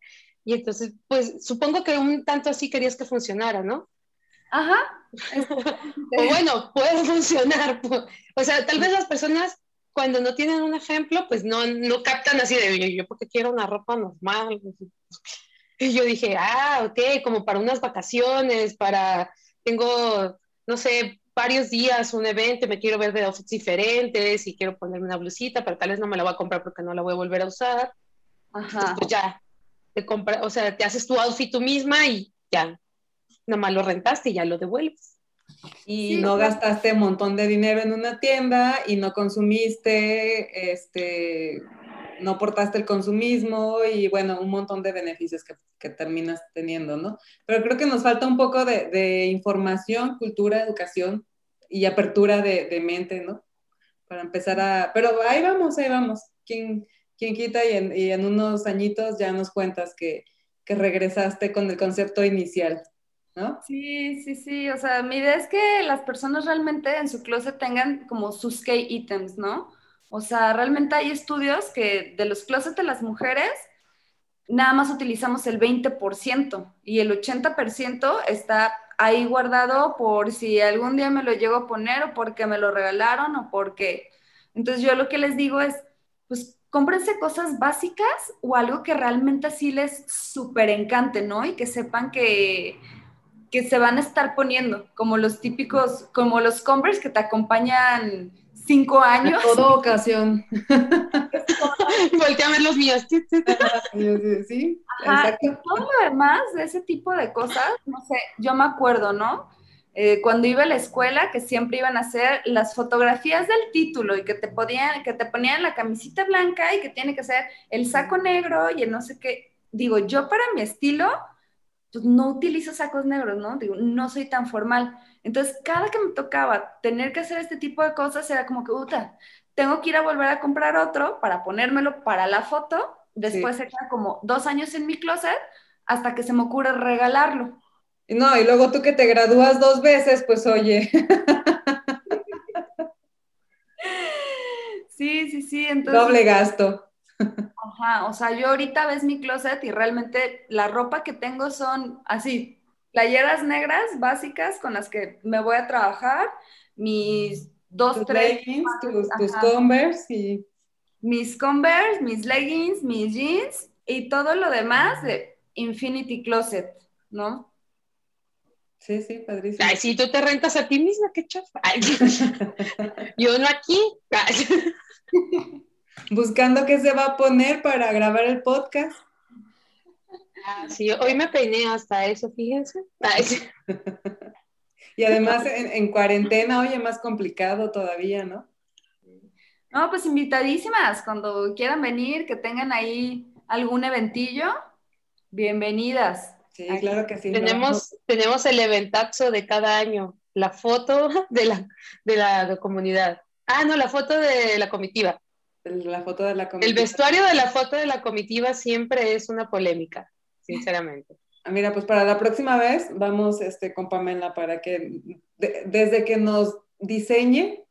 Y entonces, pues supongo que un tanto así querías que funcionara, ¿no? Ajá. o bueno, puede funcionar. O sea, tal vez las personas cuando no tienen un ejemplo, pues no, no captan así de yo, yo porque quiero una ropa normal. Y yo dije, ah, ok, como para unas vacaciones, para, tengo, no sé, varios días, un evento, me quiero ver de outfits diferentes y quiero ponerme una blusita, pero tal vez no me la voy a comprar porque no la voy a volver a usar. Ajá. pues ya, te compra, o sea, te haces tu outfit tú misma y ya, nomás lo rentaste y ya lo devuelves y no gastaste un montón de dinero en una tienda y no consumiste, este, no portaste el consumismo y bueno, un montón de beneficios que, que terminas teniendo, ¿no? Pero creo que nos falta un poco de, de información, cultura, educación y apertura de, de, mente, ¿no? Para empezar a... Pero ahí vamos, ahí vamos. ¿Quién, quién quita y en, y en unos añitos ya nos cuentas que, que regresaste con el concepto inicial, ¿no? Sí, sí, sí. O sea, mi idea es que las personas realmente en su closet tengan como sus key items, ¿no? O sea, realmente hay estudios que de los closets de las mujeres nada más utilizamos el 20% y el 80% está ahí guardado por si algún día me lo llego a poner o porque me lo regalaron o porque... Entonces yo lo que les digo es, pues cómprense cosas básicas o algo que realmente así les súper encante, ¿no? Y que sepan que, que se van a estar poniendo, como los típicos, como los Converse que te acompañan cinco años. En toda ocasión. Voltea a ver los míos. sí, Ajá, y todo lo demás de ese tipo de cosas, no sé, yo me acuerdo, ¿no? Eh, cuando iba a la escuela, que siempre iban a hacer las fotografías del título y que te, podían, que te ponían la camisita blanca y que tiene que ser el saco negro y el no sé qué. Digo, yo para mi estilo, pues no utilizo sacos negros, ¿no? Digo, no soy tan formal. Entonces, cada que me tocaba tener que hacer este tipo de cosas, era como que, puta, tengo que ir a volver a comprar otro para ponérmelo para la foto. Después se queda como dos años en mi closet hasta que se me ocurre regalarlo. No, y luego tú que te gradúas dos veces, pues oye. Sí, sí, sí. Entonces, Doble gasto. Ajá, o sea, yo ahorita ves mi closet y realmente la ropa que tengo son así, playeras negras básicas con las que me voy a trabajar, mis dos, tus tres, leggings, tus. Converse y mis Converse, mis leggings, mis jeans y todo lo demás de Infinity Closet, ¿no? sí, sí, padrísimo. Ay, si tú te rentas a ti misma, qué chafa. Yo no aquí. Ay. Buscando qué se va a poner para grabar el podcast. Ah, sí, hoy me peiné hasta eso, fíjense. Y además en, en cuarentena, oye, más complicado todavía, ¿no? No, pues invitadísimas, cuando quieran venir, que tengan ahí algún eventillo, bienvenidas. Sí, Aquí claro que sí. tenemos, tenemos el eventazo de cada año, la foto de la, de la comunidad. Ah, no, la foto de la comitiva. La foto de la comida. El vestuario de la foto de la comitiva siempre es una polémica, sinceramente. Ah, Mira, pues para la próxima vez vamos este, con Pamela para que de- desde que nos diseñe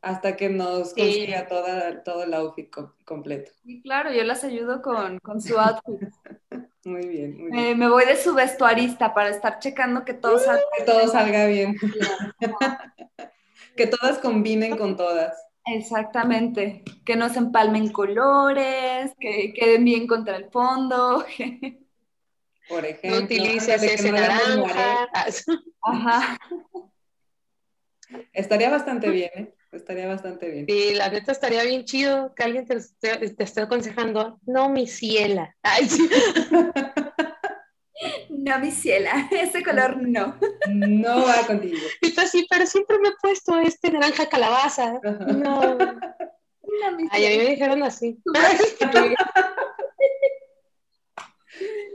hasta que nos Sí. consiga toda, todo el outfit co- completo. Sí, claro, yo las ayudo con, con su outfit. Muy bien, muy bien. Eh, me voy de su vestuarista para estar checando que todo salga Que todo salga bien, que todas combinen con todas. Exactamente, que no se empalmen colores, que queden bien contra el fondo. Por ejemplo, No utilices ese no naranja. Ajá. Estaría bastante bien, ¿eh? Estaría bastante bien. Sí, la neta estaría bien chido que alguien te, esté- te esté aconsejando. No, mi ciela. Ay, sí. No, mi ciela, ese color no. No va contigo. Y tú así, pero siempre me he puesto este naranja calabaza. No. No, mi Ay, a mí me dijeron así.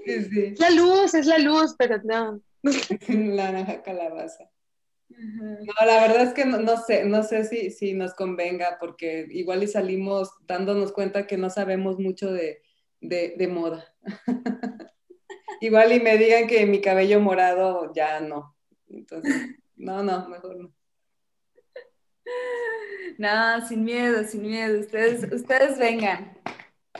Sí, sí. Es la luz, es la luz, pero no. La naranja calabaza. Ajá. No, la verdad es que no, no sé, no sé si, si nos convenga, porque igual y salimos dándonos cuenta que no sabemos mucho de, de- de moda. Igual y me digan que mi cabello morado ya no. Entonces, no, no, mejor no. No, sin miedo, sin miedo. Ustedes, ustedes vengan.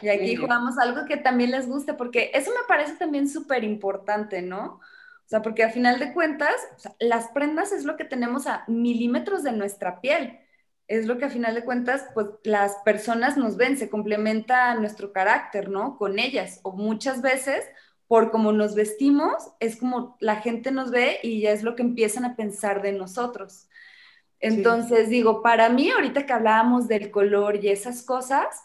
Y aquí jugamos algo que también les guste, porque eso me parece también súper importante, ¿no? O sea, porque a final de cuentas, o sea, las prendas es lo que tenemos a milímetros de nuestra piel. Es lo que a final de cuentas, pues las personas nos ven, se complementa nuestro carácter, ¿no? Con ellas. O muchas veces, por cómo nos vestimos, es como la gente nos ve y ya es lo que empiezan a pensar de nosotros. Entonces, digo, para mí, ahorita que hablábamos del color y esas cosas,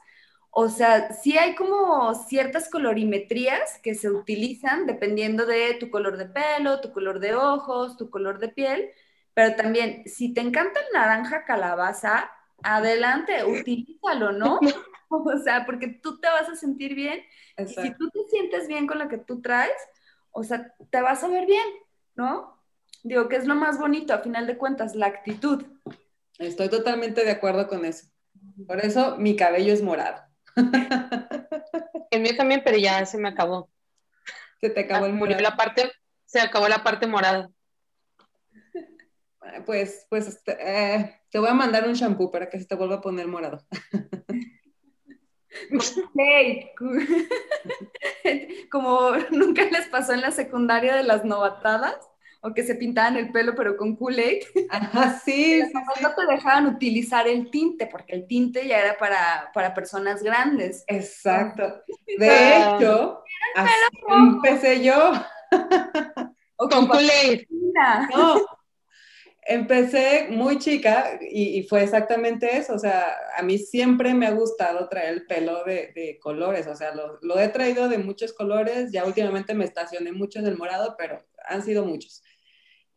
o sea, sí hay como ciertas colorimetrías que se utilizan dependiendo de tu color de pelo, tu color de ojos, tu color de piel, pero también, si te encanta el naranja calabaza, adelante, utilízalo, ¿no? O sea, porque tú te vas a sentir bien y si tú te sientes bien con lo que tú traes, o sea, te vas a ver bien, ¿no? Digo que es lo más bonito, a final de cuentas, la actitud. Estoy totalmente de acuerdo con eso. Por eso mi cabello es morado. El mío también, pero ya se me acabó. Se te acabó Ah, el murió morado. la parte, se acabó la parte morada. Ah, Pues, pues este, eh, te voy a mandar un shampoo para que se te vuelva a poner morado. Hey, como nunca les pasó en la secundaria de las novatadas, o que se pintaban el pelo pero con Kool-Aid, Ajá, sí, sí, sí. no te dejaban utilizar el tinte, porque el tinte ya era para, para personas grandes. Exacto. De Ah. hecho, así empecé yo. O Con con Kool-Aid. No, empecé muy chica y, fue exactamente eso. O sea, a mí siempre me ha gustado traer el pelo de, de colores. O sea, lo, lo he traído de muchos colores. Ya últimamente me estacioné mucho en el morado, pero han sido muchos.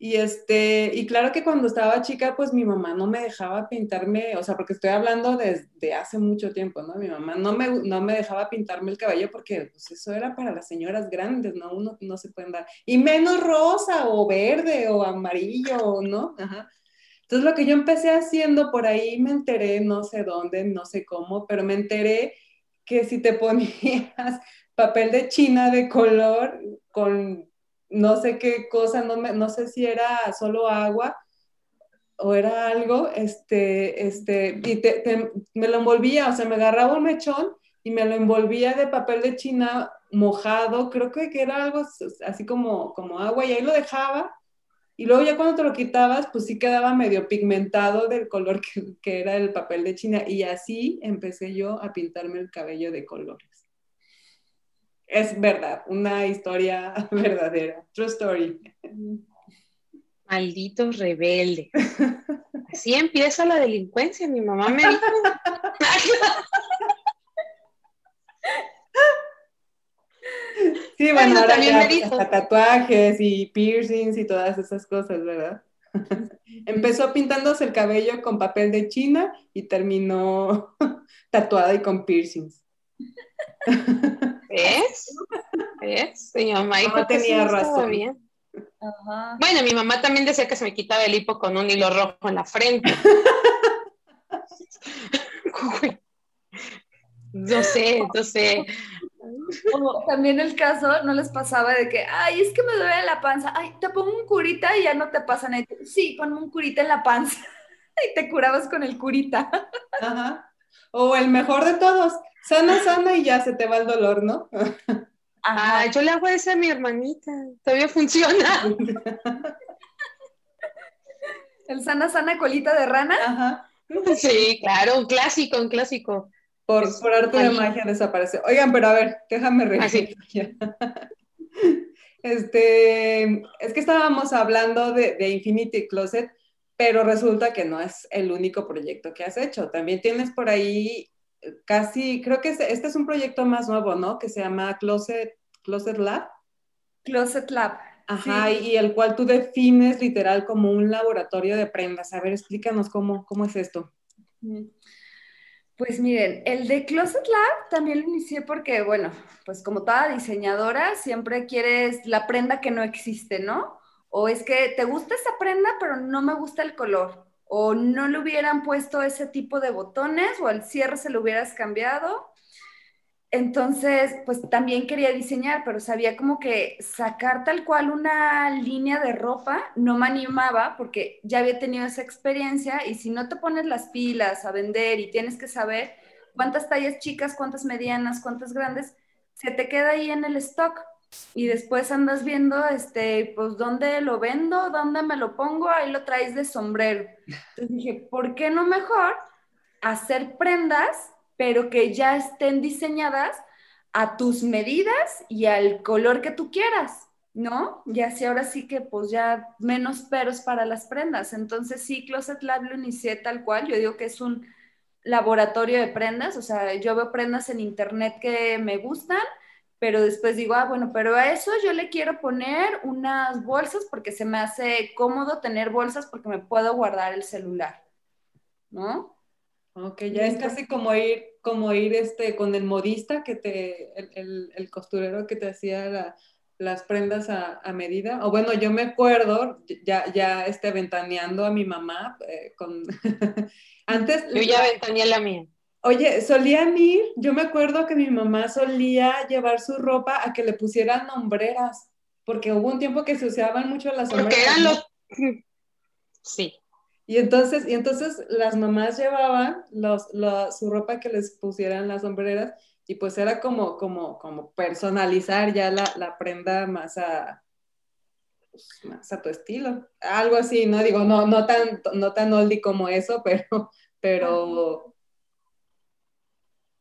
Y, este, y claro que cuando estaba chica, pues mi mamá no me dejaba pintarme, o sea, porque estoy hablando desde hace mucho tiempo, ¿no? Mi mamá no me, no me dejaba pintarme el cabello porque pues, eso era para las señoras grandes, ¿no? Uno no se pueden dar. Y menos rosa o verde o amarillo, ¿no? Ajá. Entonces lo que yo empecé haciendo, por ahí me enteré, no sé dónde, no sé cómo, pero me enteré que si te ponías papel de china de color con no sé qué cosa, no, me, no sé si era solo agua o era algo, este, este, y te, me lo envolvía, o sea, me agarraba un mechón y me lo envolvía de papel de china mojado, creo que, que era algo así como, como agua, y ahí lo dejaba, y luego ya cuando te lo quitabas, pues sí quedaba medio pigmentado del color que, que era el papel de china, y así empecé yo a pintarme el cabello de colores es verdad, una historia verdadera, true story. Maldito rebelde. Así empieza la delincuencia, mi mamá me dijo. Sí, bueno, ahora ya hasta tatuajes y piercings y todas esas cosas, ¿verdad? Empezó pintándose el cabello con papel de China y terminó tatuada y con piercings. ¿Ves? ¿Ves? Mi mamá dijo no que tenía sí, razón. Bien. Ajá. Bueno, mi mamá también decía que se me quitaba el hipo con un hilo rojo en la frente. no sé, no sé. O también el caso, ¿no les pasaba de que, ay, es que me duele la panza, ay, te pongo un curita y ya no te pasa nada? Sí, ponme un curita en la panza y te curabas con el curita. Ajá. O el mejor de todos, sana, sana y ya se te va el dolor, ¿no? Ah, yo le hago esa a mi hermanita, todavía funciona. El sana, sana colita de rana. Ajá. Sí, claro, un clásico, un clásico. Por, por arte de magia desaparece. Oigan, pero a ver, déjame reír. Este, es que estábamos hablando de, de, Infinity Closet, pero resulta que no es el único proyecto que has hecho. También tienes por ahí casi, creo que este, este es un proyecto más nuevo, ¿no? Que se llama Closet, Closet Lab. Closet Lab. Ajá, sí. y, y el cual tú defines literal como un laboratorio de prendas. A ver, explícanos cómo, cómo es esto. Pues miren, el de Closet Lab también lo inicié porque, bueno, pues como toda diseñadora, siempre quieres la prenda que no existe, ¿no? O es que te gusta esa prenda, pero no me gusta el color. O no le hubieran puesto ese tipo de botones, o al cierre se lo hubieras cambiado. Entonces, pues también quería diseñar, pero sabía como que sacar tal cual una línea de ropa no me animaba porque ya había tenido esa experiencia y si no te pones las pilas a vender y tienes que saber cuántas tallas chicas, cuántas medianas, cuántas grandes, se te queda ahí en el stock y después andas viendo, este, pues, dónde lo vendo, dónde me lo pongo, ahí lo traes de sombrero. Entonces dije, ¿por qué no mejor hacer prendas pero que ya estén diseñadas a tus medidas y al color que tú quieras, ¿no? Y así ahora sí que pues ya menos peros para las prendas. Entonces sí, Closet Lab lo inicié tal cual, yo digo que es un laboratorio de prendas, o sea, yo veo prendas en internet que me gustan, pero después digo, ah, bueno, pero a eso yo le quiero poner unas bolsas porque se me hace cómodo tener bolsas porque me puedo guardar el celular, ¿no? Ok, ya es casi como ir, como ir este, con el modista que te, el, el, el costurero que te hacía la, las prendas a, a, medida. O bueno, yo me acuerdo, ya, ya este, ventaneando a mi mamá, eh, con... antes... Yo ya ventaneé la mía. Oye, solían ir, yo me acuerdo que mi mamá solía llevar su ropa a que le pusieran hombreras, porque hubo un tiempo que se usaban mucho las hombreras. Porque eran los... Sí. Y entonces, y entonces las mamás llevaban los, su ropa que les pusieran las sombreras y pues era como, como, como personalizar ya la, la prenda más a, pues, más a tu estilo. Algo así, ¿no? Digo, no, no tan, no tan oldie como eso, pero, pero,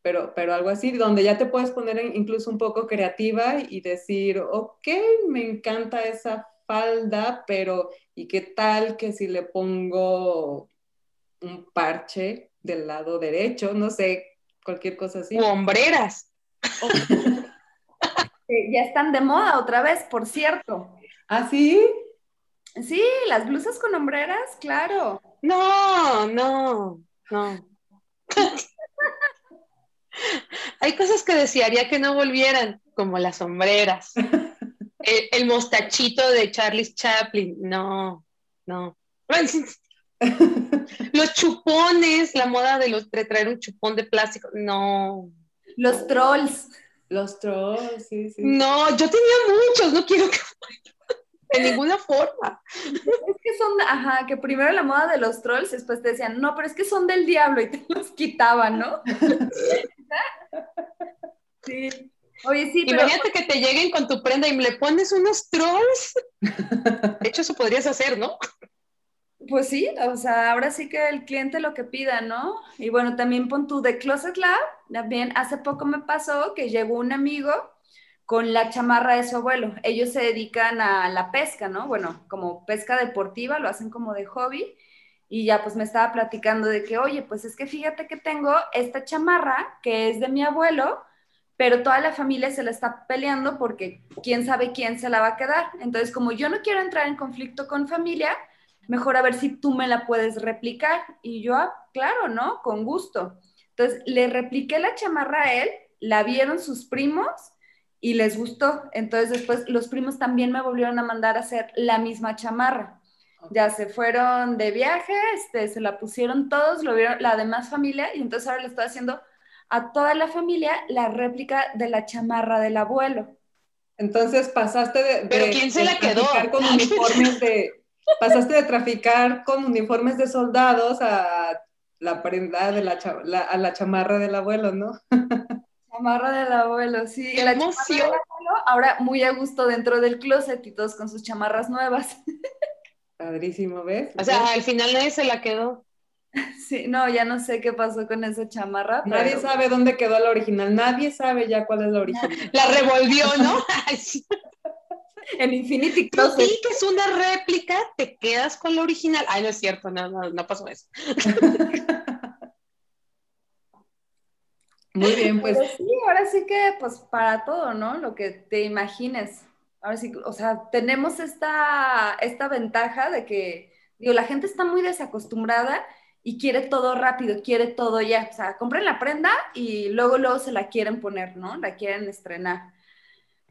pero, pero algo así, donde ya te puedes poner incluso un poco creativa y decir, ok, me encanta esa falda, pero ¿y qué tal que si le pongo un parche del lado derecho? No sé, cualquier cosa así. O hombreras. ya están de moda otra vez, por cierto. ¿Ah, sí? Sí, las blusas con hombreras, claro. No, no, no. Hay cosas que desearía que no volvieran, como las sombreras. El, mostachito de Charlie Chaplin, no, no. Los chupones, la moda de, los, de traer un chupón de plástico, no. Los trolls. Los trolls, sí, sí. No, yo tenía muchos, no quiero que de ninguna forma. Es que son, ajá, que primero la moda de los trolls, después te decían, no, pero es que son del diablo y te los quitaban, ¿no? sí. Oye, sí, pero... Imagínate que te lleguen con tu prenda y le pones unos trolls. De hecho, eso podrías hacer, ¿no? Pues sí, o sea, ahora sí que el cliente lo que pida, ¿no? Y bueno, también pon tu de Closet Lab. También hace poco me pasó que llegó un amigo con la chamarra de su abuelo. Ellos se dedican a la pesca, ¿no? Bueno, como pesca deportiva, lo hacen como de hobby. Y ya pues me estaba platicando de que, oye, pues es que fíjate que tengo esta chamarra que es de mi abuelo, pero toda la familia se la está peleando porque quién sabe quién se la va a quedar. Entonces, como yo no quiero entrar en conflicto con familia, mejor a ver si tú me la puedes replicar. Y yo, ah, claro, ¿no? Con gusto. Entonces, le repliqué la chamarra a él, la vieron sus primos y les gustó. Entonces, después los primos también me volvieron a mandar a hacer la misma chamarra. Ya se fueron de viaje, este, se la pusieron todos, lo vieron la demás familia y entonces ahora le estoy haciendo a toda la familia la réplica de la chamarra del abuelo. Entonces pasaste de, ¿Pero quién se la quedó? con uniformes de pasaste de traficar con uniformes de soldados a la prenda de la, a la chamarra del abuelo, ¿no? Chamarra del abuelo, sí. ¡Qué la emoción! ahora muy a gusto dentro del closet y todos con sus chamarras nuevas. Padrísimo, ¿ves? O sea, al final nadie se la quedó. Sí, no, ya no sé qué pasó con esa chamarra. Nadie sabe dónde quedó la original, nadie sabe ya cuál es la original. La revolvió, ¿no? en Infinity Closet. sí, que es una réplica, te quedas con la original. Ay, no es cierto, no, no, no pasó eso. Muy bien, pues. sí, ahora sí que, pues, para todo, ¿no? Lo que te imagines. Ahora sí, o sea, tenemos esta, esta ventaja de que, digo, la gente está muy desacostumbrada y quiere todo rápido, quiere todo ya. O sea, compren la prenda y luego, luego se la quieren poner, ¿no? La quieren estrenar.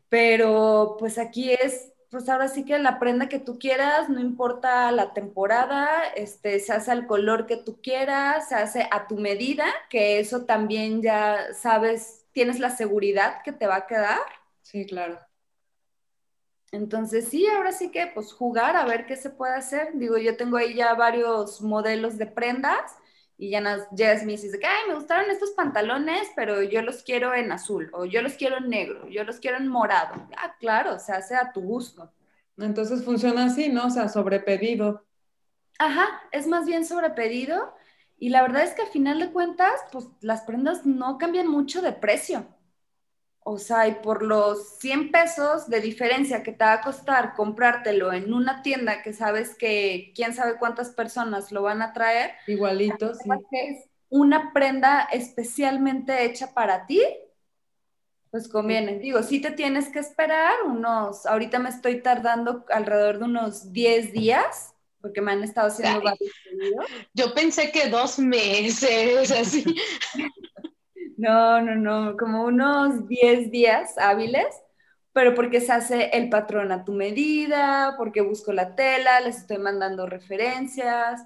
Pero pues aquí es, pues ahora sí que la prenda que tú quieras, no importa la temporada, este, se hace al color que tú quieras, se hace a tu medida, que eso también ya sabes, tienes la seguridad que te va a quedar. Sí, claro. Entonces, sí, ahora sí que pues jugar a ver qué se puede hacer. Digo, yo tengo ahí ya varios modelos de prendas y ya nos me dices, ay, me gustaron estos pantalones, pero yo los quiero en azul, o yo los quiero en negro, yo los quiero en morado. Ah, claro, se hace a tu gusto. Entonces funciona así, ¿no? O sea, sobrepedido. Ajá, es más bien sobrepedido. Y la verdad es que al final de cuentas, pues las prendas no cambian mucho de precio. O sea, y por los 100 pesos de diferencia que te va a costar comprártelo en una tienda que sabes que quién sabe cuántas personas lo van a traer. Igualito, sí. Es una prenda especialmente hecha para ti, pues conviene. Digo, sí te tienes que esperar unos, ahorita me estoy tardando alrededor de unos 10 días, porque me han estado haciendo varios pedidos. Yo pensé que dos meses, así. No, no, no, como unos 10 días hábiles, pero porque se hace el patrón a tu medida, porque busco la tela, les estoy mandando referencias.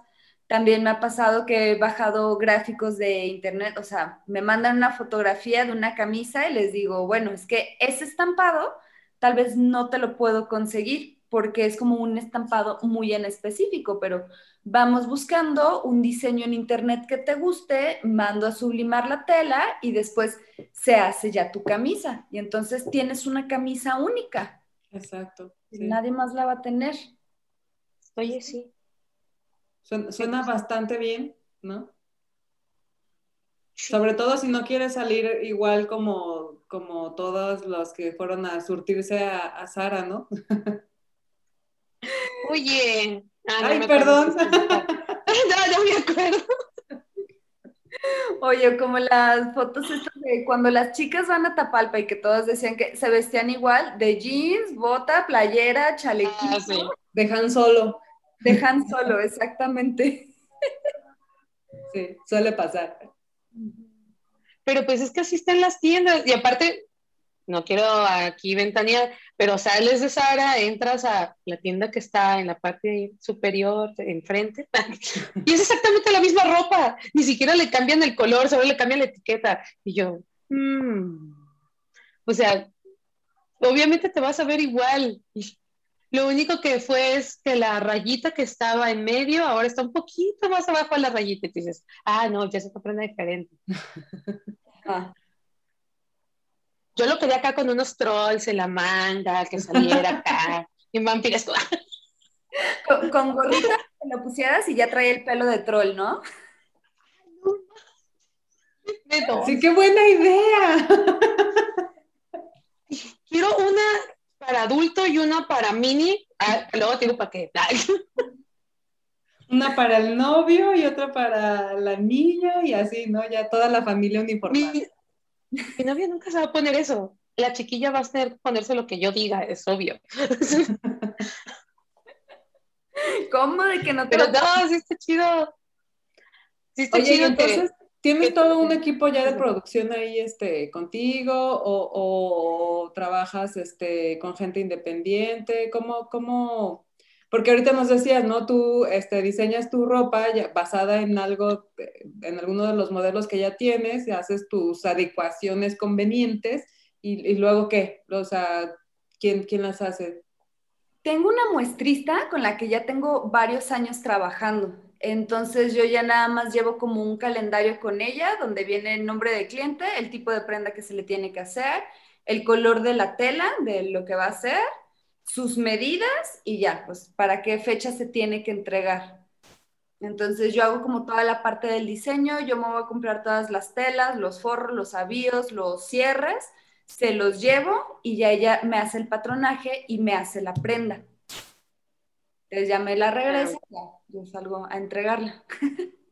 También me ha pasado que he bajado gráficos de internet, o sea, me mandan una fotografía de una camisa y les digo, bueno, es que ese estampado tal vez no te lo puedo conseguir porque es como un estampado muy en específico, pero vamos buscando un diseño en internet que te guste, mando a sublimar la tela y después se hace ya tu camisa. Y entonces tienes una camisa única. Exacto. Nadie más la va a tener. Oye, sí. Suena, bastante bien, ¿no? Sobre todo si no quieres salir igual como, como todos los que fueron a surtirse a, Sara, ¿no? Oye. Ah, Ay, perdón. no, no me acuerdo. Oye, como las fotos estas de cuando las chicas van a Tapalpa y que todas decían que se vestían igual, de jeans, bota, playera, chalequito. Ah, Dejan solo. Dejan solo, exactamente. Sí, suele pasar. Pero pues es que así están las tiendas. Y aparte, no quiero aquí ventanear, pero sales de Sara, entras a la tienda que está en la parte superior, enfrente, y es exactamente la misma ropa. Ni siquiera le cambian el color, solo le cambian la etiqueta. Y yo, mmm. o sea, obviamente te vas a ver igual. Lo único que fue es que la rayita que estaba en medio ahora está un poquito más abajo de la rayita y dices, ah, no, ya se te prende diferente. Ah. Yo lo quería acá con unos trolls en la manga, que saliera acá, y vampiros. con, con gorrita te lo pusieras y ya trae el pelo de troll, ¿no? Sí, qué buena idea. Quiero una para adulto y una para mini. Ah, luego digo para qué. Una para el novio y otra para la niña y así, ¿no? Ya toda la familia uniformada. Mi, mi novio nunca se va a poner eso. La chiquilla va a tener ponerse lo que yo diga, es obvio. ¿Cómo de que no te Pero no, sí está chido. Sí está chido entonces, ¿Tienes todo un equipo ya de producción ahí este, contigo o, trabajas este, con gente independiente? ¿Cómo, cómo? Porque ahorita nos decías, ¿no? Tú este, diseñas tu ropa basada en algo, en alguno de los modelos que ya tienes, y haces tus adecuaciones convenientes y, luego qué? O sea, ¿quién, ¿quién las hace? Tengo una muestrista con la que ya tengo varios años trabajando. Entonces yo ya nada más llevo como un calendario con ella donde viene el nombre del cliente, el tipo de prenda que se le tiene que hacer, el color de la tela, de lo que va a hacer, sus medidas y ya, pues para qué fecha se tiene que entregar. Entonces yo hago como toda la parte del diseño, yo me voy a comprar todas las telas, los forros, los avíos, los cierres, se los llevo y ya ella me hace el patronaje y me hace la prenda. Entonces ya me la regreso, ya yo salgo a entregarla.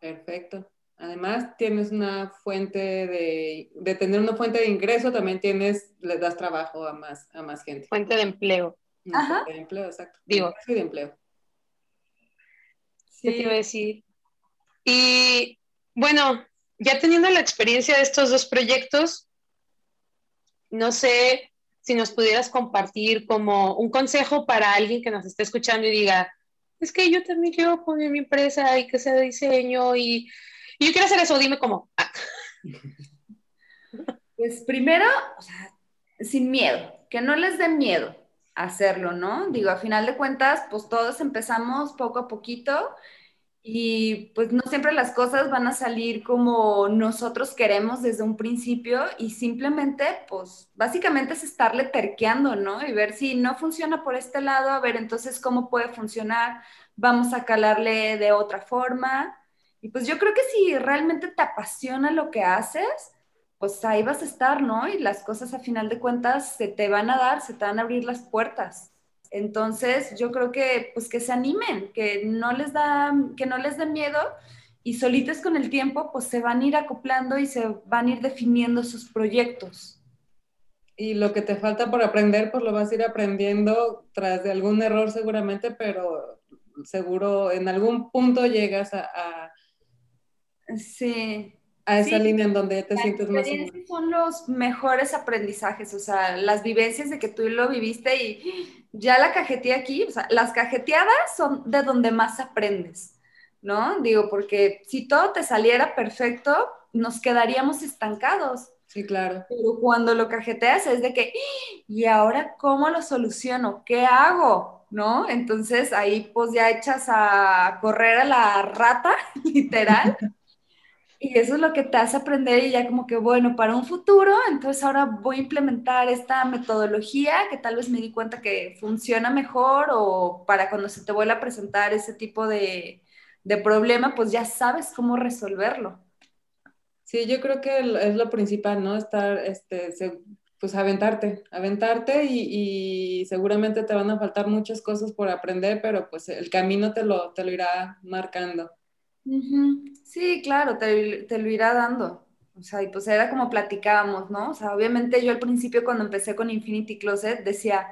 Perfecto. Además, tienes una fuente de, de, tener una fuente de ingreso, también tienes, le das trabajo a más, a más gente. Fuente de empleo. Ajá. Fuente de empleo, exacto. Digo. Sí, de empleo. Sí. te iba a decir? Y bueno, ya teniendo la experiencia de estos dos proyectos, no sé si nos pudieras compartir como un consejo para alguien que nos esté escuchando y diga, es que yo también quiero poner mi empresa y que sea de diseño y, yo quiero hacer eso, dime cómo. Pues primero, sin miedo, que no les dé miedo hacerlo, ¿no? Digo, a final de cuentas, pues todos empezamos poco a poquito y pues no siempre las cosas van a salir como nosotros queremos desde un principio y simplemente pues básicamente es estarle terqueando, ¿no? Y ver si no funciona por este lado, a ver entonces cómo puede funcionar, vamos a calarle de otra forma. Y pues yo creo que si realmente te apasiona lo que haces, pues ahí vas a estar, ¿no? Y las cosas a final de cuentas se te van a dar, se te van a abrir las puertas. Entonces, yo creo que pues que se animen, que no les da que no les dé miedo y solitos con el tiempo pues se van a ir acoplando y se van a ir definiendo sus proyectos. Y lo que te falta por aprender, pues lo vas a ir aprendiendo tras de algún error seguramente, pero seguro en algún punto llegas a, sí a esa línea en donde te sientes más son los mejores aprendizajes, o sea, las vivencias de que tú lo viviste y ya la cajeteé aquí, o sea, las cajeteadas son de donde más aprendes. ¿no? Digo, porque si todo te saliera perfecto, nos quedaríamos estancados. Sí, claro. Pero cuando lo cajeteas es de que, ¿y ahora cómo lo soluciono? ¿Qué hago? ¿No? Entonces ahí pues ya echas a correr a la rata, literal. Y eso es lo que te hace aprender y ya como que, bueno, para un futuro, entonces ahora voy a implementar esta metodología que tal vez me di cuenta que funciona mejor o para cuando se te vuelva a presentar ese tipo de, de problema, pues ya sabes cómo resolverlo. Sí, yo creo que es lo principal, ¿no? Estar, este, pues aventarte, aventarte y, seguramente te van a faltar muchas cosas por aprender, pero pues el camino te lo, te lo irá marcando. Sí, claro, te, te, lo irá dando. O sea, y pues era como platicábamos, ¿no? O sea, obviamente yo al principio cuando empecé con Infinity Closet decía,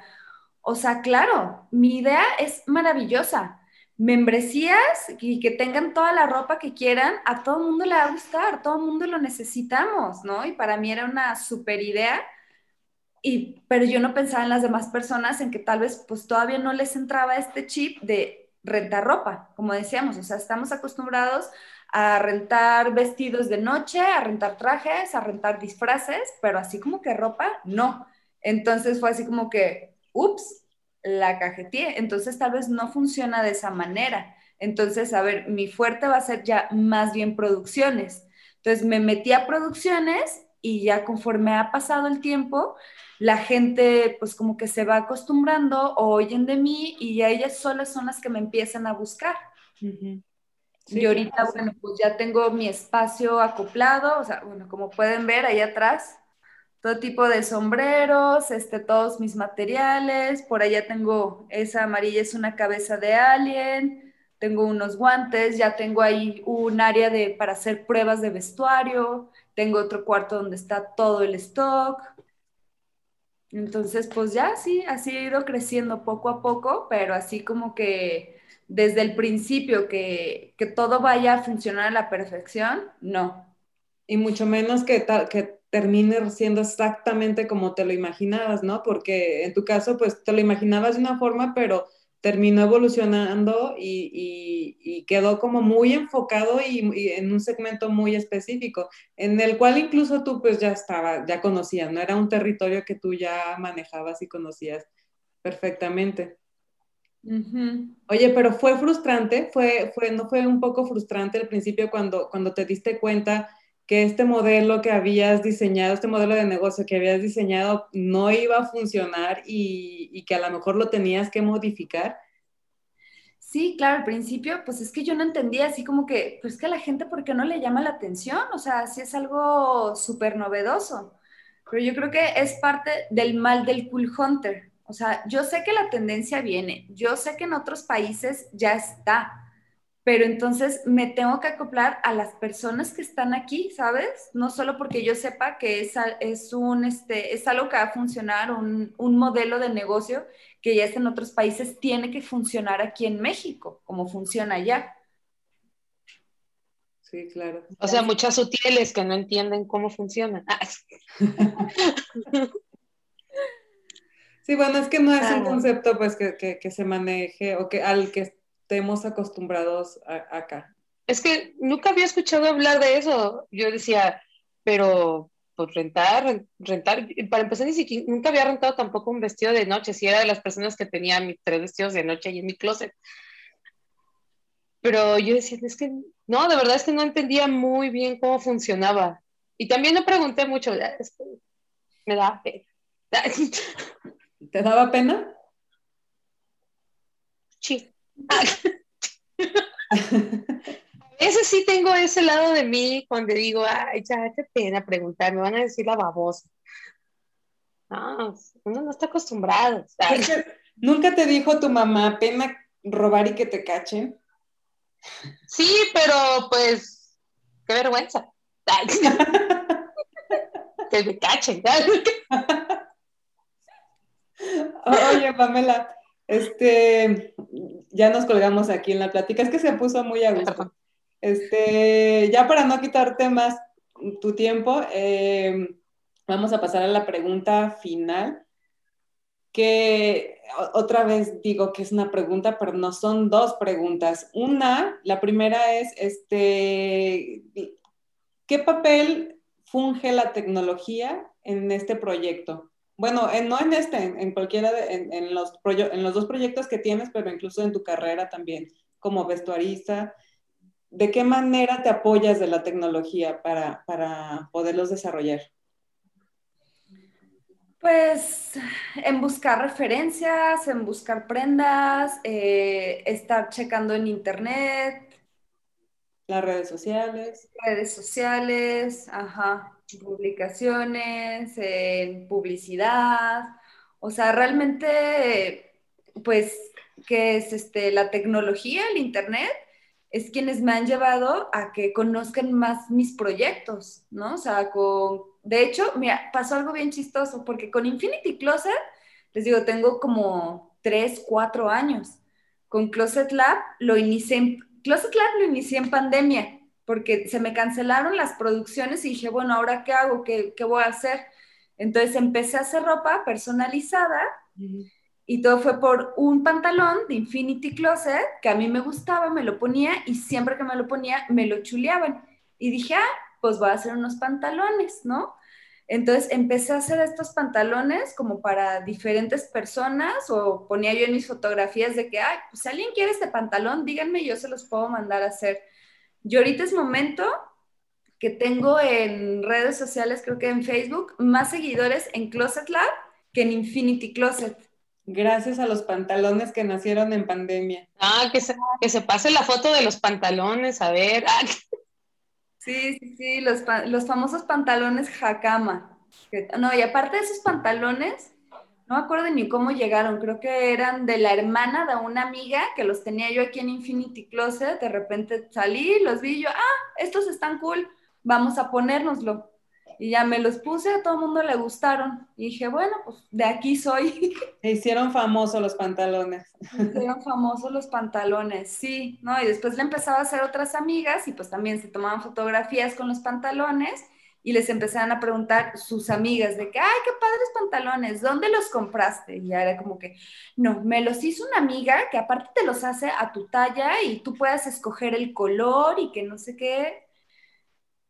o sea, claro, mi idea es maravillosa, membresías y que tengan toda la ropa que quieran, a todo el mundo le va a gustar, todo el mundo lo necesitamos, ¿no? Y para mí era una super idea, y, pero yo no pensaba en las demás personas, en que tal vez pues todavía no les entraba este chip de rentar ropa, como decíamos, o sea, estamos acostumbrados a rentar vestidos de noche, a rentar trajes, a rentar disfraces, pero así como que ropa, no. Entonces fue así como que, ups, la cajeteé, entonces tal vez no funciona de esa manera. Entonces, a ver, mi fuerte va a ser ya más bien producciones. Entonces me metí a producciones y ya conforme ha pasado el tiempo, la gente pues como que se va acostumbrando o oyen de mí y ya ellas solas son las que me empiezan a buscar. y ahorita, bueno, pues ya tengo mi espacio acoplado, o sea, bueno, como pueden ver ahí atrás, todo tipo de sombreros, este, todos mis materiales. Por allá tengo esa amarilla, es una cabeza de alien. Tengo unos guantes, ya tengo ahí un área de, para hacer pruebas de vestuario. Tengo otro cuarto donde está todo el stock. Entonces, pues ya sí, así ha ido creciendo poco a poco, pero así como que desde el principio que, que todo vaya a funcionar a la perfección, no. Y mucho menos que, que termine siendo exactamente como te lo imaginabas, ¿no? Porque en tu caso, pues te lo imaginabas de una forma, pero terminó evolucionando y, quedó como muy enfocado y, en un segmento muy específico, en el cual incluso tú pues ya estaba, ya conocías, ¿no? Era un territorio que tú ya manejabas y conocías perfectamente. Oye, pero fue frustrante, fue, fue, ¿no fue un poco frustrante al principio cuando, cuando te diste cuenta que este modelo que habías diseñado, este modelo de negocio que habías diseñado no iba a funcionar y, que a lo mejor lo tenías que modificar? Sí, claro, al principio, pues es que yo no entendía así como que, pues que a la gente, ¿por qué no le llama la atención? O sea, sí es algo súper novedoso, pero yo creo que es parte del mal del cool hunter. O sea, yo sé que la tendencia viene, yo sé que en otros países ya está, pero entonces me tengo que acoplar a las personas que están aquí, ¿sabes? No solo porque yo sepa que es, es, un, este, es algo que va a funcionar, un, un modelo de negocio que ya está en otros países, tiene que funcionar aquí en México, como funciona allá. Sí, claro. O sea, muchas sutiles que no entienden cómo funciona. Sí, bueno, es que no es un concepto pues que, que, que, se maneje o que al que estemos acostumbrados acá. Es que nunca había escuchado hablar de eso. Yo decía, pero pues rentar, rentar, para empezar, ni siquiera, nunca había rentado tampoco un vestido de noche, si era de las personas que tenía mis tres vestidos de noche ahí en mi closet. Pero yo decía, es que, no, de verdad es que no entendía muy bien cómo funcionaba. Y también me pregunté mucho, me da pena. ¿Te daba pena? Sí. Ese sí tengo ese lado de mí cuando digo, ay, ya, qué pena preguntar, me van a decir la babosa. No, uno no está acostumbrado. ¿Nunca te dijo tu mamá pena robar y que te cachen? Sí, pero pues, qué vergüenza. que me cachen. Oye, Pamela, este, ya nos colgamos aquí en la plática, es que se puso muy a gusto. Este, ya para no quitarte más tu tiempo, em, vamos a pasar a la pregunta final. que otra vez digo que es una pregunta, pero no son dos preguntas. Una, la primera es, este, ¿qué papel funge la tecnología en este proyecto? Bueno, no en este, en, cualquiera de en, los en los dos proyectos que tienes, pero incluso en tu carrera también, como vestuarista. ¿De qué manera te apoyas de la tecnología para, para poderlos desarrollar? Pues en buscar referencias, en buscar prendas, eh, estar checando en internet. Las redes sociales. Redes sociales, ajá, publicaciones, en publicidad. O sea, realmente, pues, que es este, la tecnología, el internet, es quienes me han llevado a que conozcan más mis proyectos, ¿no? O sea, con, de hecho, mira, pasó algo bien chistoso, porque con Infinity Closet, les digo, tengo como tres, cuatro años. Con Closet Lab lo inicié, Closet Lab lo inicié en pandemia, porque se me cancelaron las producciones y dije, bueno, ¿ahora qué hago? ¿Qué, qué voy a hacer? Entonces empecé a hacer ropa personalizada y todo fue por un pantalón de Infinity Closet que a mí me gustaba, me lo ponía y siempre que me lo ponía me lo chuleaban. Y dije, ah, pues voy a hacer unos pantalones, ¿no? Entonces empecé a hacer estos pantalones como para diferentes personas o ponía yo en mis fotografías de que, ay, pues si alguien quiere este pantalón, díganme, yo se los puedo mandar a hacer. Yo ahorita es momento que tengo en redes sociales, creo que en Facebook, más seguidores en Closet Lab que en Infinity Closet. Gracias a los pantalones que nacieron en pandemia. Ah, que se, que se pase la foto de los pantalones, a ver. Sí, sí, sí, los, los famosos pantalones Hakama. no, y aparte de esos pantalones, no me acuerdo ni cómo llegaron, creo que eran de la hermana de una amiga que los tenía yo aquí en Infinity Closet, de repente salí, los vi yo, ah, estos están cool, vamos a ponérnoslo. Y ya me los puse, a todo el mundo le gustaron. Y dije, bueno, pues de aquí soy. Se hicieron famosos los pantalones. Se hicieron famosos los pantalones, sí, ¿no? Y después le empezaba a hacer otras amigas y pues también se tomaban fotografías con los pantalones y les empezaban a preguntar sus amigas de que, ay, qué padres pantalones, ¿dónde los compraste? Y ya era como que, no, me los hizo una amiga que aparte te los hace a tu talla y tú puedas escoger el color y que no sé qué.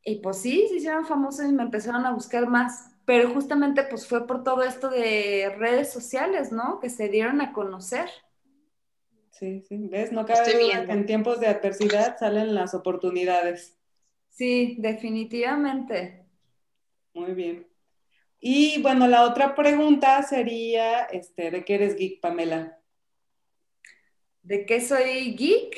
Y pues sí, se hicieron famosos y me empezaron a buscar más. Pero justamente pues fue por todo esto de redes sociales, ¿no? Que se dieron a conocer. Sí, sí, ves, no cabe duda que en tiempos de adversidad salen las oportunidades. Sí, definitivamente. Muy bien. Y bueno, la otra pregunta sería, este, ¿de qué eres geek, Pamela? ¿De qué soy geek?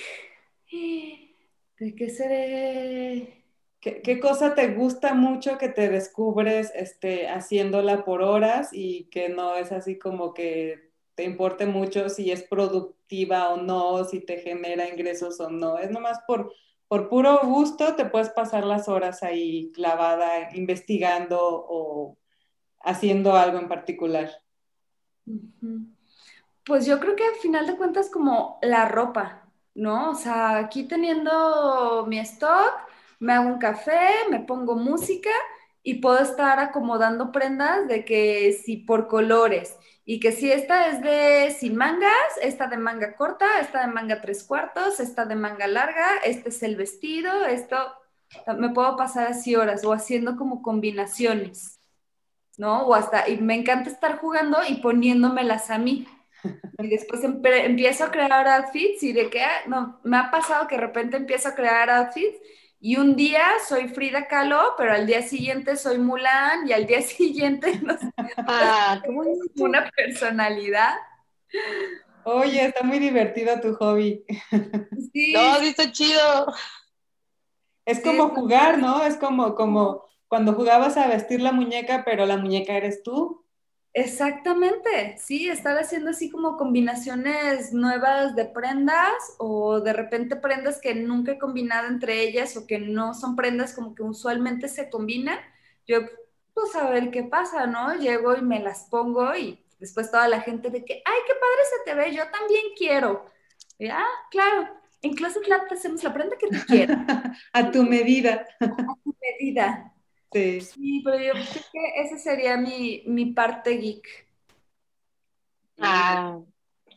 ¿De qué seré? ¿Qué, cosa te gusta mucho que te descubres este, haciéndola por horas y que no es así como que te importe mucho si es productiva o no, si te genera ingresos o no? Es nomás por, por puro gusto te puedes pasar las horas ahí clavada investigando o haciendo algo en particular. Pues yo creo que al final de cuentas como la ropa, ¿no? O sea, aquí teniendo mi stock, me hago un café, me pongo música y puedo estar acomodando prendas de que si por colores y que si esta es de sin mangas, esta de manga corta, esta de manga tres cuartos, esta de manga larga, este es el vestido, esto me puedo pasar así horas o haciendo como combinaciones, ¿no? O hasta, y me encanta estar jugando y poniéndomelas a mí. Y después empiezo a crear outfits y de que, ah, no, me ha pasado que de repente empiezo a crear outfits y un día soy Frida Kahlo, pero al día siguiente soy Mulan y al día siguiente no sé, ah, una personalidad. Oye, está muy divertido tu hobby. Sí. No, sí está chido. Es como jugar, ¿no? Es como, como cuando jugabas a vestir la muñeca, pero la muñeca eres tú. Exactamente, sí, estar haciendo así como combinaciones nuevas de prendas o de repente prendas que nunca he combinado entre ellas o que no son prendas como que usualmente se combinan. Yo, pues a ver qué pasa, ¿no? Llego y me las pongo y después toda la gente de que, ay, qué padre se te ve, yo también quiero. Y, ah, claro, en Closet Lab te hacemos la prenda que tú quieras. a tu medida. a tu medida. Sí. pero yo creo que esa sería mi, parte geek. Ah,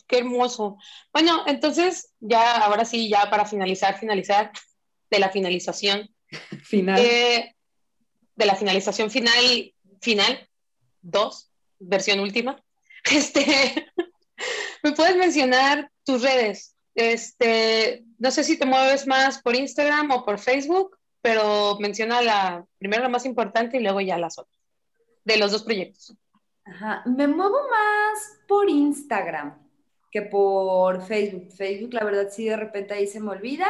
qué hermoso. Bueno, entonces ya, ahora sí, ya para finalizar, finalizar de la finalización. Final. Eh, de la finalización final, final, dos, versión última. Este, ¿me puedes mencionar tus redes? Este, no sé si te mueves más por Instagram o por Facebook, pero menciona la primero la más importante y luego ya las otras, de los dos proyectos. Ajá. Me muevo más por Instagram que por Facebook. Facebook, la verdad, sí, de repente ahí se me olvida.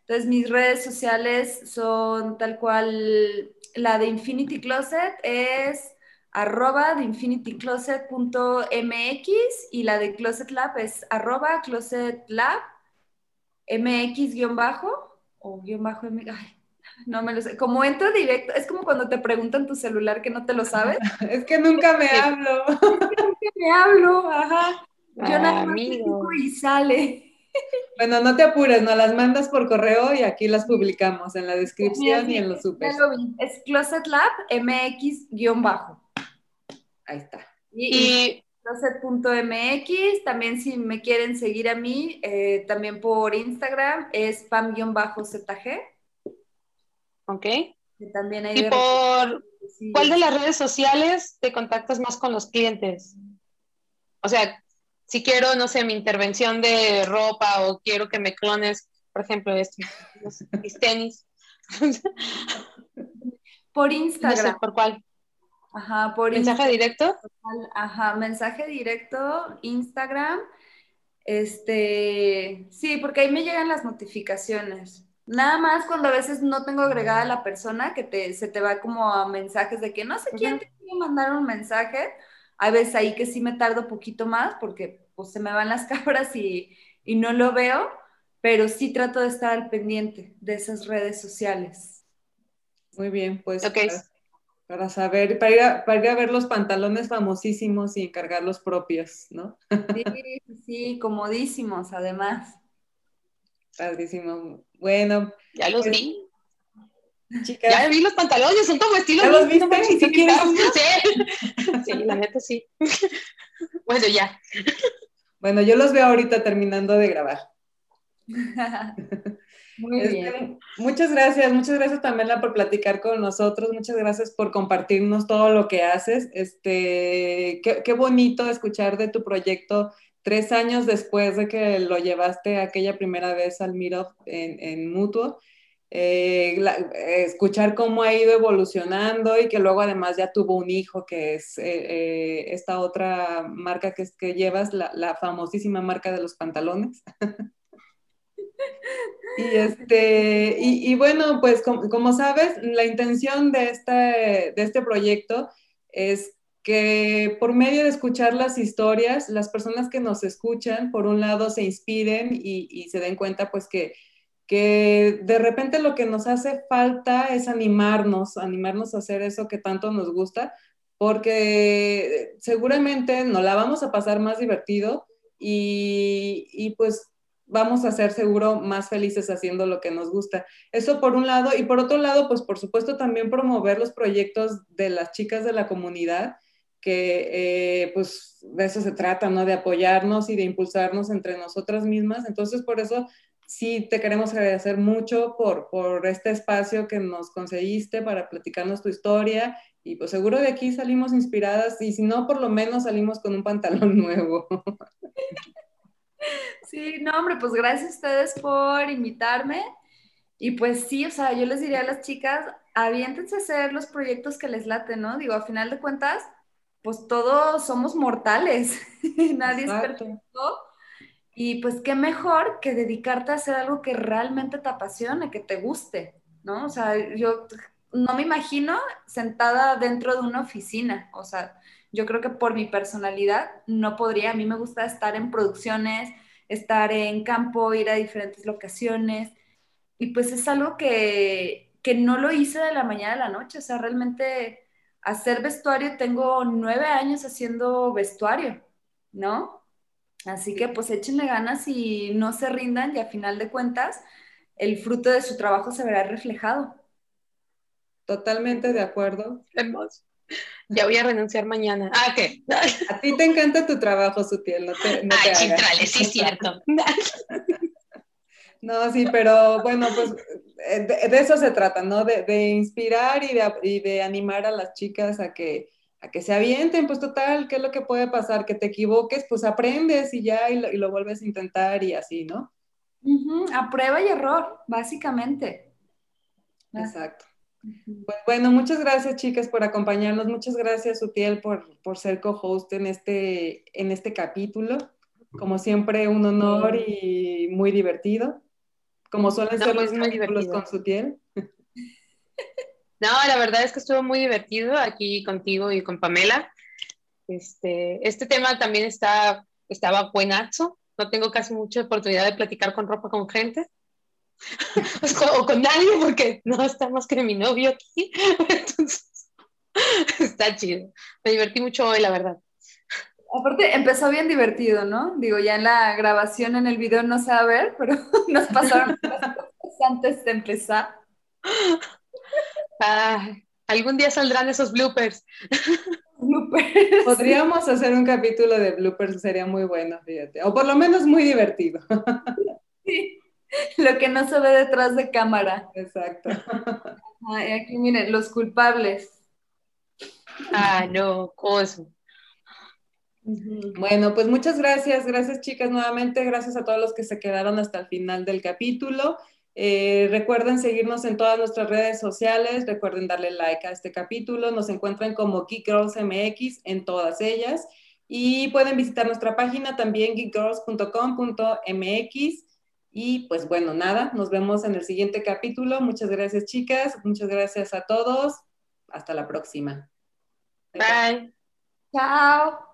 Entonces, mis redes sociales son tal cual, la de Infinity Closet es arroba de infinitycloset.mx y la de Closet Lab es arroba Closet Lab mx guion bajo o guion bajo ay, no me lo sé. Como entro directo, es como cuando te preguntan tu celular que no te lo sabes. es que nunca me hablo. es que nunca me hablo, ajá. Yo nada más y sale. Bueno, no te apures, nos las mandas por correo y aquí las publicamos en la descripción y en los super. Es Closet Lab MX-bajo. Ahí está. Y, closet.mx, también si me quieren seguir a mí, eh, también por Instagram, es pam-zg. Ok. también hay ¿Y por cuál de las redes sociales te contactas más con los clientes? O sea, si quiero, no sé, mi intervención de ropa o quiero que me clones, por ejemplo, estos, mis tenis. por Instagram. No sé, ¿por cuál? Ajá, por ¿Mensaje directo? Ajá, mensaje directo, Instagram. Este, sí, porque ahí me llegan las notificaciones. Nada más cuando a veces no tengo agregada a la persona que te, se te va como a mensajes de que no sé quién te quiere mandar un mensaje. Hay veces ahí que sí me tardo poquito más porque pues se me van las cabras y, y no lo veo, pero sí trato de estar al pendiente de esas redes sociales. Muy bien, pues okay. para, saber, para ir, a, para ir a ver los pantalones famosísimos y encargar los propios, ¿no? Sí, sí, comodísimos además. Padrísimo. Bueno. Ya los pues, vi. Chicas. Ya vi los pantalones, son como estilo. ¿Ya los viste? ¿Y si quieres? Sí. sí, la neta sí. Bueno, ya. Bueno, yo los veo ahorita terminando de grabar. Muy este, bien. Muchas gracias, muchas gracias también por platicar con nosotros, muchas gracias por compartirnos todo lo que haces. Este, qué, qué bonito escuchar de tu proyecto tres años después de que lo llevaste aquella primera vez al Meetup en, en Mutuo, eh, escuchar cómo ha ido evolucionando y que luego además ya tuvo un hijo que es eh, eh, esta otra marca que, que llevas, la, la, famosísima marca de los pantalones. y, este, y, y, bueno, pues como, como, sabes, la intención de este, de este proyecto es que por medio de escuchar las historias, las personas que nos escuchan, por un lado, se inspiren y, se den cuenta, pues, que, de repente lo que nos hace falta es animarnos, animarnos a hacer eso que tanto nos gusta, porque seguramente nos la vamos a pasar más divertido y, y pues vamos a ser seguro más felices haciendo lo que nos gusta. Eso por un lado, y por otro lado, pues por supuesto también promover los proyectos de las chicas de la comunidad que eh, pues de eso se trata, ¿no? De apoyarnos y de impulsarnos entre nosotras mismas. Entonces, por eso sí te queremos agradecer mucho por, por este espacio que nos conseguiste para platicarnos tu historia y pues seguro de aquí salimos inspiradas y si no, por lo menos salimos con un pantalón nuevo. Sí, no, hombre, pues gracias a ustedes por invitarme. Y pues sí, o sea, yo les diría a las chicas, aviéntense a hacer los proyectos que les laten, ¿no? Digo, a final de cuentas, pues todos somos mortales, nadie es perfecto. Y pues qué mejor que dedicarte a hacer algo que realmente te apasione, que te guste, ¿no? O sea, yo no me imagino sentada dentro de una oficina, o sea, yo creo que por mi personalidad no podría, a mí me gusta estar en producciones, estar en campo, ir a diferentes locaciones, y pues es algo que, que no lo hice de la mañana a la noche, o sea, realmente hacer vestuario, tengo nueve años haciendo vestuario, ¿no? Así que pues échenle ganas y no se rindan y a final de cuentas el fruto de su trabajo se verá reflejado. Totalmente de acuerdo. Ya voy a renunciar mañana. Ah, ¿qué? A ti te encanta tu trabajo, Sutiel, no te, no Ay, hagas. Chitrales, sí es cierto. No, sí, pero bueno, pues eh, de, de eso se trata, ¿no? De, de inspirar y de, y de animar a las chicas a que, a que se avienten, pues total, ¿qué es lo que puede pasar? Que te equivoques, pues aprendes y ya, y lo, y lo vuelves a intentar y así, ¿no? A prueba y error, básicamente. Ah. Exacto. Pues bueno, muchas gracias chicas por acompañarnos, muchas gracias Utiel por, por ser co-host en este, en este capítulo. Como siempre, un honor y muy divertido. Como suelen No, ser los muy con Sutiel. No, la verdad es que estuvo muy divertido aquí contigo y con Pamela. Este, este tema también está, estaba buenazo. No tengo casi mucha oportunidad de platicar con ropa con gente. Pues, con- o con nadie, porque no está más que mi novio aquí. Entonces, está chido. Me divertí mucho hoy, la verdad. Aparte, empezó bien divertido, ¿no? Digo, ya en la grabación, en el video no se va a ver, pero nos pasaron cosas antes de empezar. Ah, algún día saldrán esos bloopers. Bloopers. Podríamos hacer un capítulo de bloopers, sería muy bueno, fíjate. O por lo menos muy divertido. Sí, Lo que no se ve detrás de cámara. Exacto. Ay, aquí miren, los culpables. Ah, no, coso. Bueno, pues muchas gracias, gracias chicas nuevamente, gracias a todos los que se quedaron hasta el final del capítulo. Eh, recuerden seguirnos en todas nuestras redes sociales, recuerden darle like a este capítulo, nos encuentran como Geek Girls MX en todas ellas y pueden visitar nuestra página también geekgirls.com.mx y pues bueno, nada, nos vemos en el siguiente capítulo. Muchas gracias chicas, muchas gracias a todos, hasta la próxima. Bye. Chao.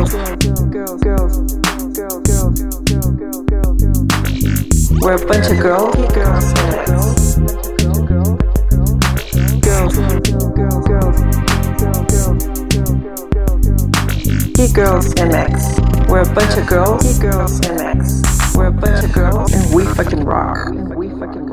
We're a bunch of girls, girls, girls, girls, girls, Geek Girls MX. We're a bunch of girls, Geek Girls MX. We're a bunch of girls, and we fucking rock. And we fucking